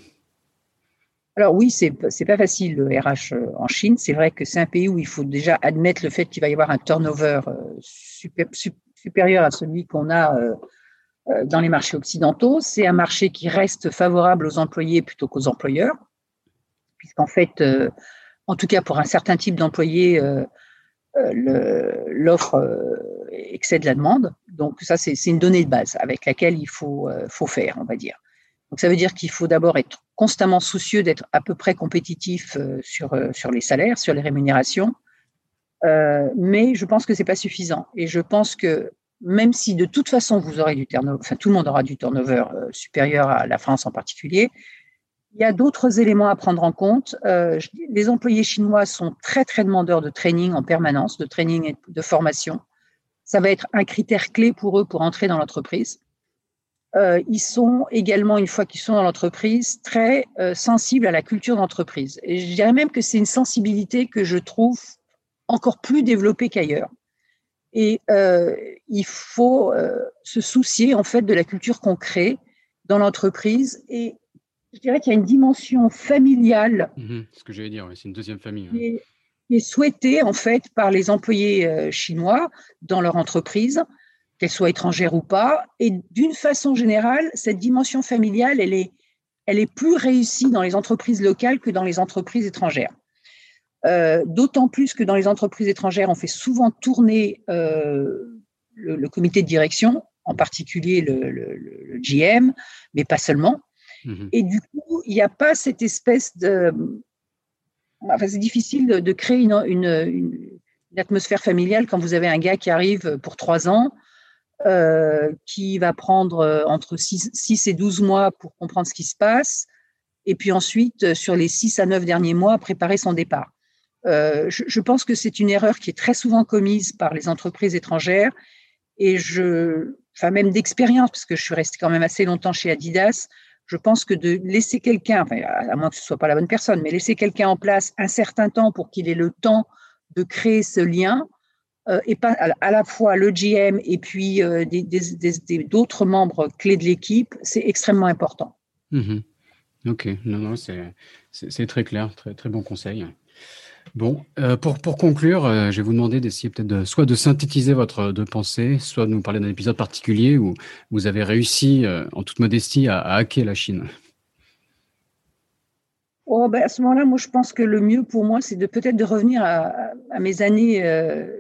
Speaker 2: alors oui, c'est pas facile le RH euh, en Chine. C'est vrai que c'est un pays où il faut déjà admettre le fait qu'il va y avoir un turnover supérieur à celui qu'on a dans les marchés occidentaux. C'est un marché qui reste favorable aux employés plutôt qu'aux employeurs puisqu'en fait, euh, en tout cas pour un certain type d'employés, euh, euh, l'offre excède la demande. Donc ça, c'est une donnée de base avec laquelle il faut, faire, on va dire. Donc ça veut dire qu'il faut d'abord être constamment soucieux d'être à peu près compétitif sur, sur les salaires, sur les rémunérations. mais je pense que c'est pas suffisant. Et je pense que même si de toute façon vous aurez du turnover, tout le monde aura du turnover supérieur à la France en particulier, il y a d'autres éléments à prendre en compte. Euh, les employés chinois sont très, très demandeurs de training en permanence, de training et de formation. Ça va être un critère clé pour eux pour entrer dans l'entreprise. Euh, ils sont également, une fois qu'ils sont dans l'entreprise, très euh, sensibles à la culture d'entreprise. Et je dirais même que c'est une sensibilité que je trouve encore plus développée qu'ailleurs. Et il faut se soucier en fait de la culture qu'on crée dans l'entreprise et je dirais qu'il y a une dimension familiale.
Speaker 1: Mhm, ce que j'allais dire, c'est une deuxième famille.
Speaker 2: Qui, est, souhaitée en fait par les employés euh, chinois dans leur entreprise, qu'elles soient étrangères ou pas. Et d'une façon générale, cette dimension familiale, elle est, elle est plus réussie dans les entreprises locales que dans les entreprises étrangères. Euh, d'autant plus que dans les entreprises étrangères, on fait souvent tourner euh, le, comité de direction, en particulier le, le GM, mais pas seulement. Mmh Et du coup, il n'y a pas cette espèce de. Enfin, c'est difficile de, créer une, une, atmosphère familiale quand vous avez un gars qui arrive pour trois ans, euh, qui va prendre euh, entre 6, et 12 mois pour comprendre ce qui se passe, et puis ensuite, euh, sur les 6 à 9 derniers mois, préparer son départ. je, je, pense que c'est une erreur qui est très souvent commise par les entreprises étrangères, et je, enfin même d'expérience, parce que je suis restée quand même assez longtemps chez Adidas, je pense que de laisser quelqu'un, à moins que ce soit pas la bonne personne, mais laisser quelqu'un en place un certain temps pour qu'il ait le temps de créer ce lien, euh, et pas à, la fois le GM et puis euh, d'autres membres clés de l'équipe, c'est extrêmement important.
Speaker 1: Mmh ok, non, non, c'est très clair, très bon conseil. Bon, euh, pour, pour conclure, euh, je vais vous demander d'essayer peut-être soit de synthétiser votre de pensée, soit de nous parler d'un épisode particulier où vous avez réussi, euh, en toute modestie, à, hacker la Chine.
Speaker 2: Oh, ben à ce moment-là, moi, je pense que le mieux pour moi, c'est peut-être de revenir à, mes années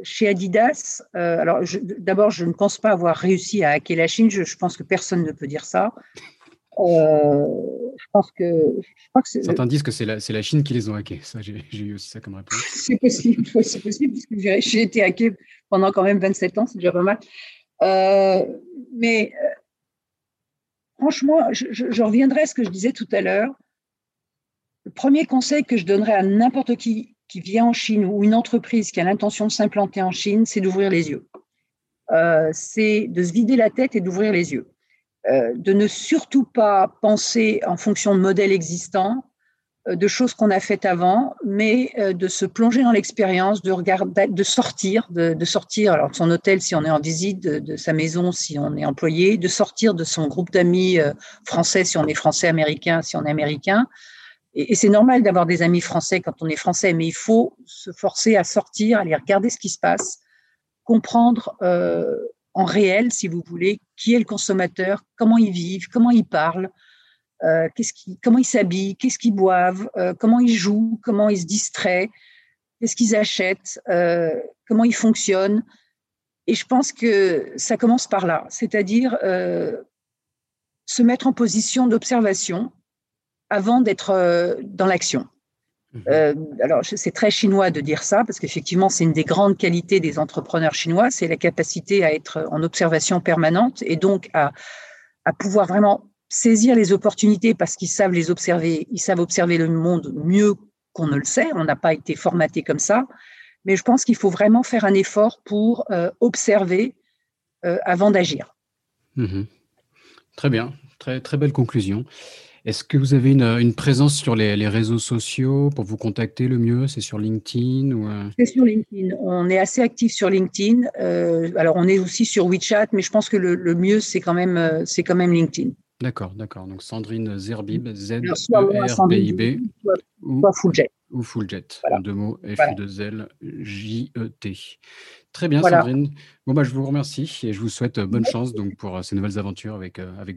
Speaker 2: chez Adidas. alors, d'abord, je ne pense pas avoir réussi à hacker la Chine. je pense que personne ne peut dire ça. Euh, je pense que, je crois que
Speaker 1: Certains disent que c'est la, la, Chine qui les ont hackés. Ça, j'ai, eu aussi ça comme réponse.
Speaker 2: c'est possible, c'est possible, puisque j'ai, été hacké pendant quand même 27 ans, c'est déjà pas mal. Euh, mais euh, franchement, je, je, reviendrai à ce que je disais tout à l'heure. Le premier conseil que je donnerais à n'importe qui qui vient en Chine ou une entreprise qui a l'intention de s'implanter en Chine, c'est d'ouvrir les yeux. c'est de se vider la tête et d'ouvrir les yeux. De ne surtout pas penser en fonction de modèles existants, euh, de choses qu'on a faites avant, mais euh, de se plonger dans l'expérience, de regarder, de sortir, de, sortir alors de son hôtel si on est en visite, de, sa maison si on est employé, de sortir de son groupe d'amis euh, français si on est français, américain si on est américain. Et, c'est normal d'avoir des amis français quand on est français, mais il faut se forcer à sortir, aller regarder ce qui se passe, comprendre en réel, si vous voulez, qui est le consommateur, comment ils vivent, comment ils parlent, euh, comment ils s'habillent, qu'est-ce qu'ils boivent, euh, comment ils jouent, comment ils se distraient, qu'est-ce qu'ils achètent, euh, comment ils fonctionnent. Et je pense que ça commence par là, c'est-à-dire se mettre en position d'observation avant d'être dans l'action. Mhm. alors, c'est très chinois de dire ça, parce qu'effectivement, c'est une des grandes qualités des entrepreneurs chinois, c'est la capacité à être en observation permanente et donc à, pouvoir vraiment saisir les opportunités parce qu'ils savent les observer, ils savent observer le monde mieux qu'on ne le sait, on n'a pas été formaté comme ça, mais je pense qu'il faut vraiment faire un effort pour euh, observer euh, avant d'agir.
Speaker 1: Mhm. Très bien, très, très belle conclusion. Est-ce que vous avez une, présence sur les, réseaux sociaux pour vous contacter le mieux? C'est sur LinkedIn ou euh?
Speaker 2: C'est sur LinkedIn. On est assez actif sur LinkedIn. alors on est aussi sur WeChat, mais je pense que le, le mieux c'est quand même c'est quand même LinkedIn.
Speaker 1: D'accord, d'accord. Donc Sandrine Zerbib, Z-E-R-B-I-B.
Speaker 2: Ou, Fulljet.
Speaker 1: Ou Fulljet. En deux mots, F-2-L, J-E-T. Très bien, Sandrine. Bon, bah, je vous remercie et je vous souhaite bonne chance donc, pour euh, ces nouvelles aventures avec, euh, avec.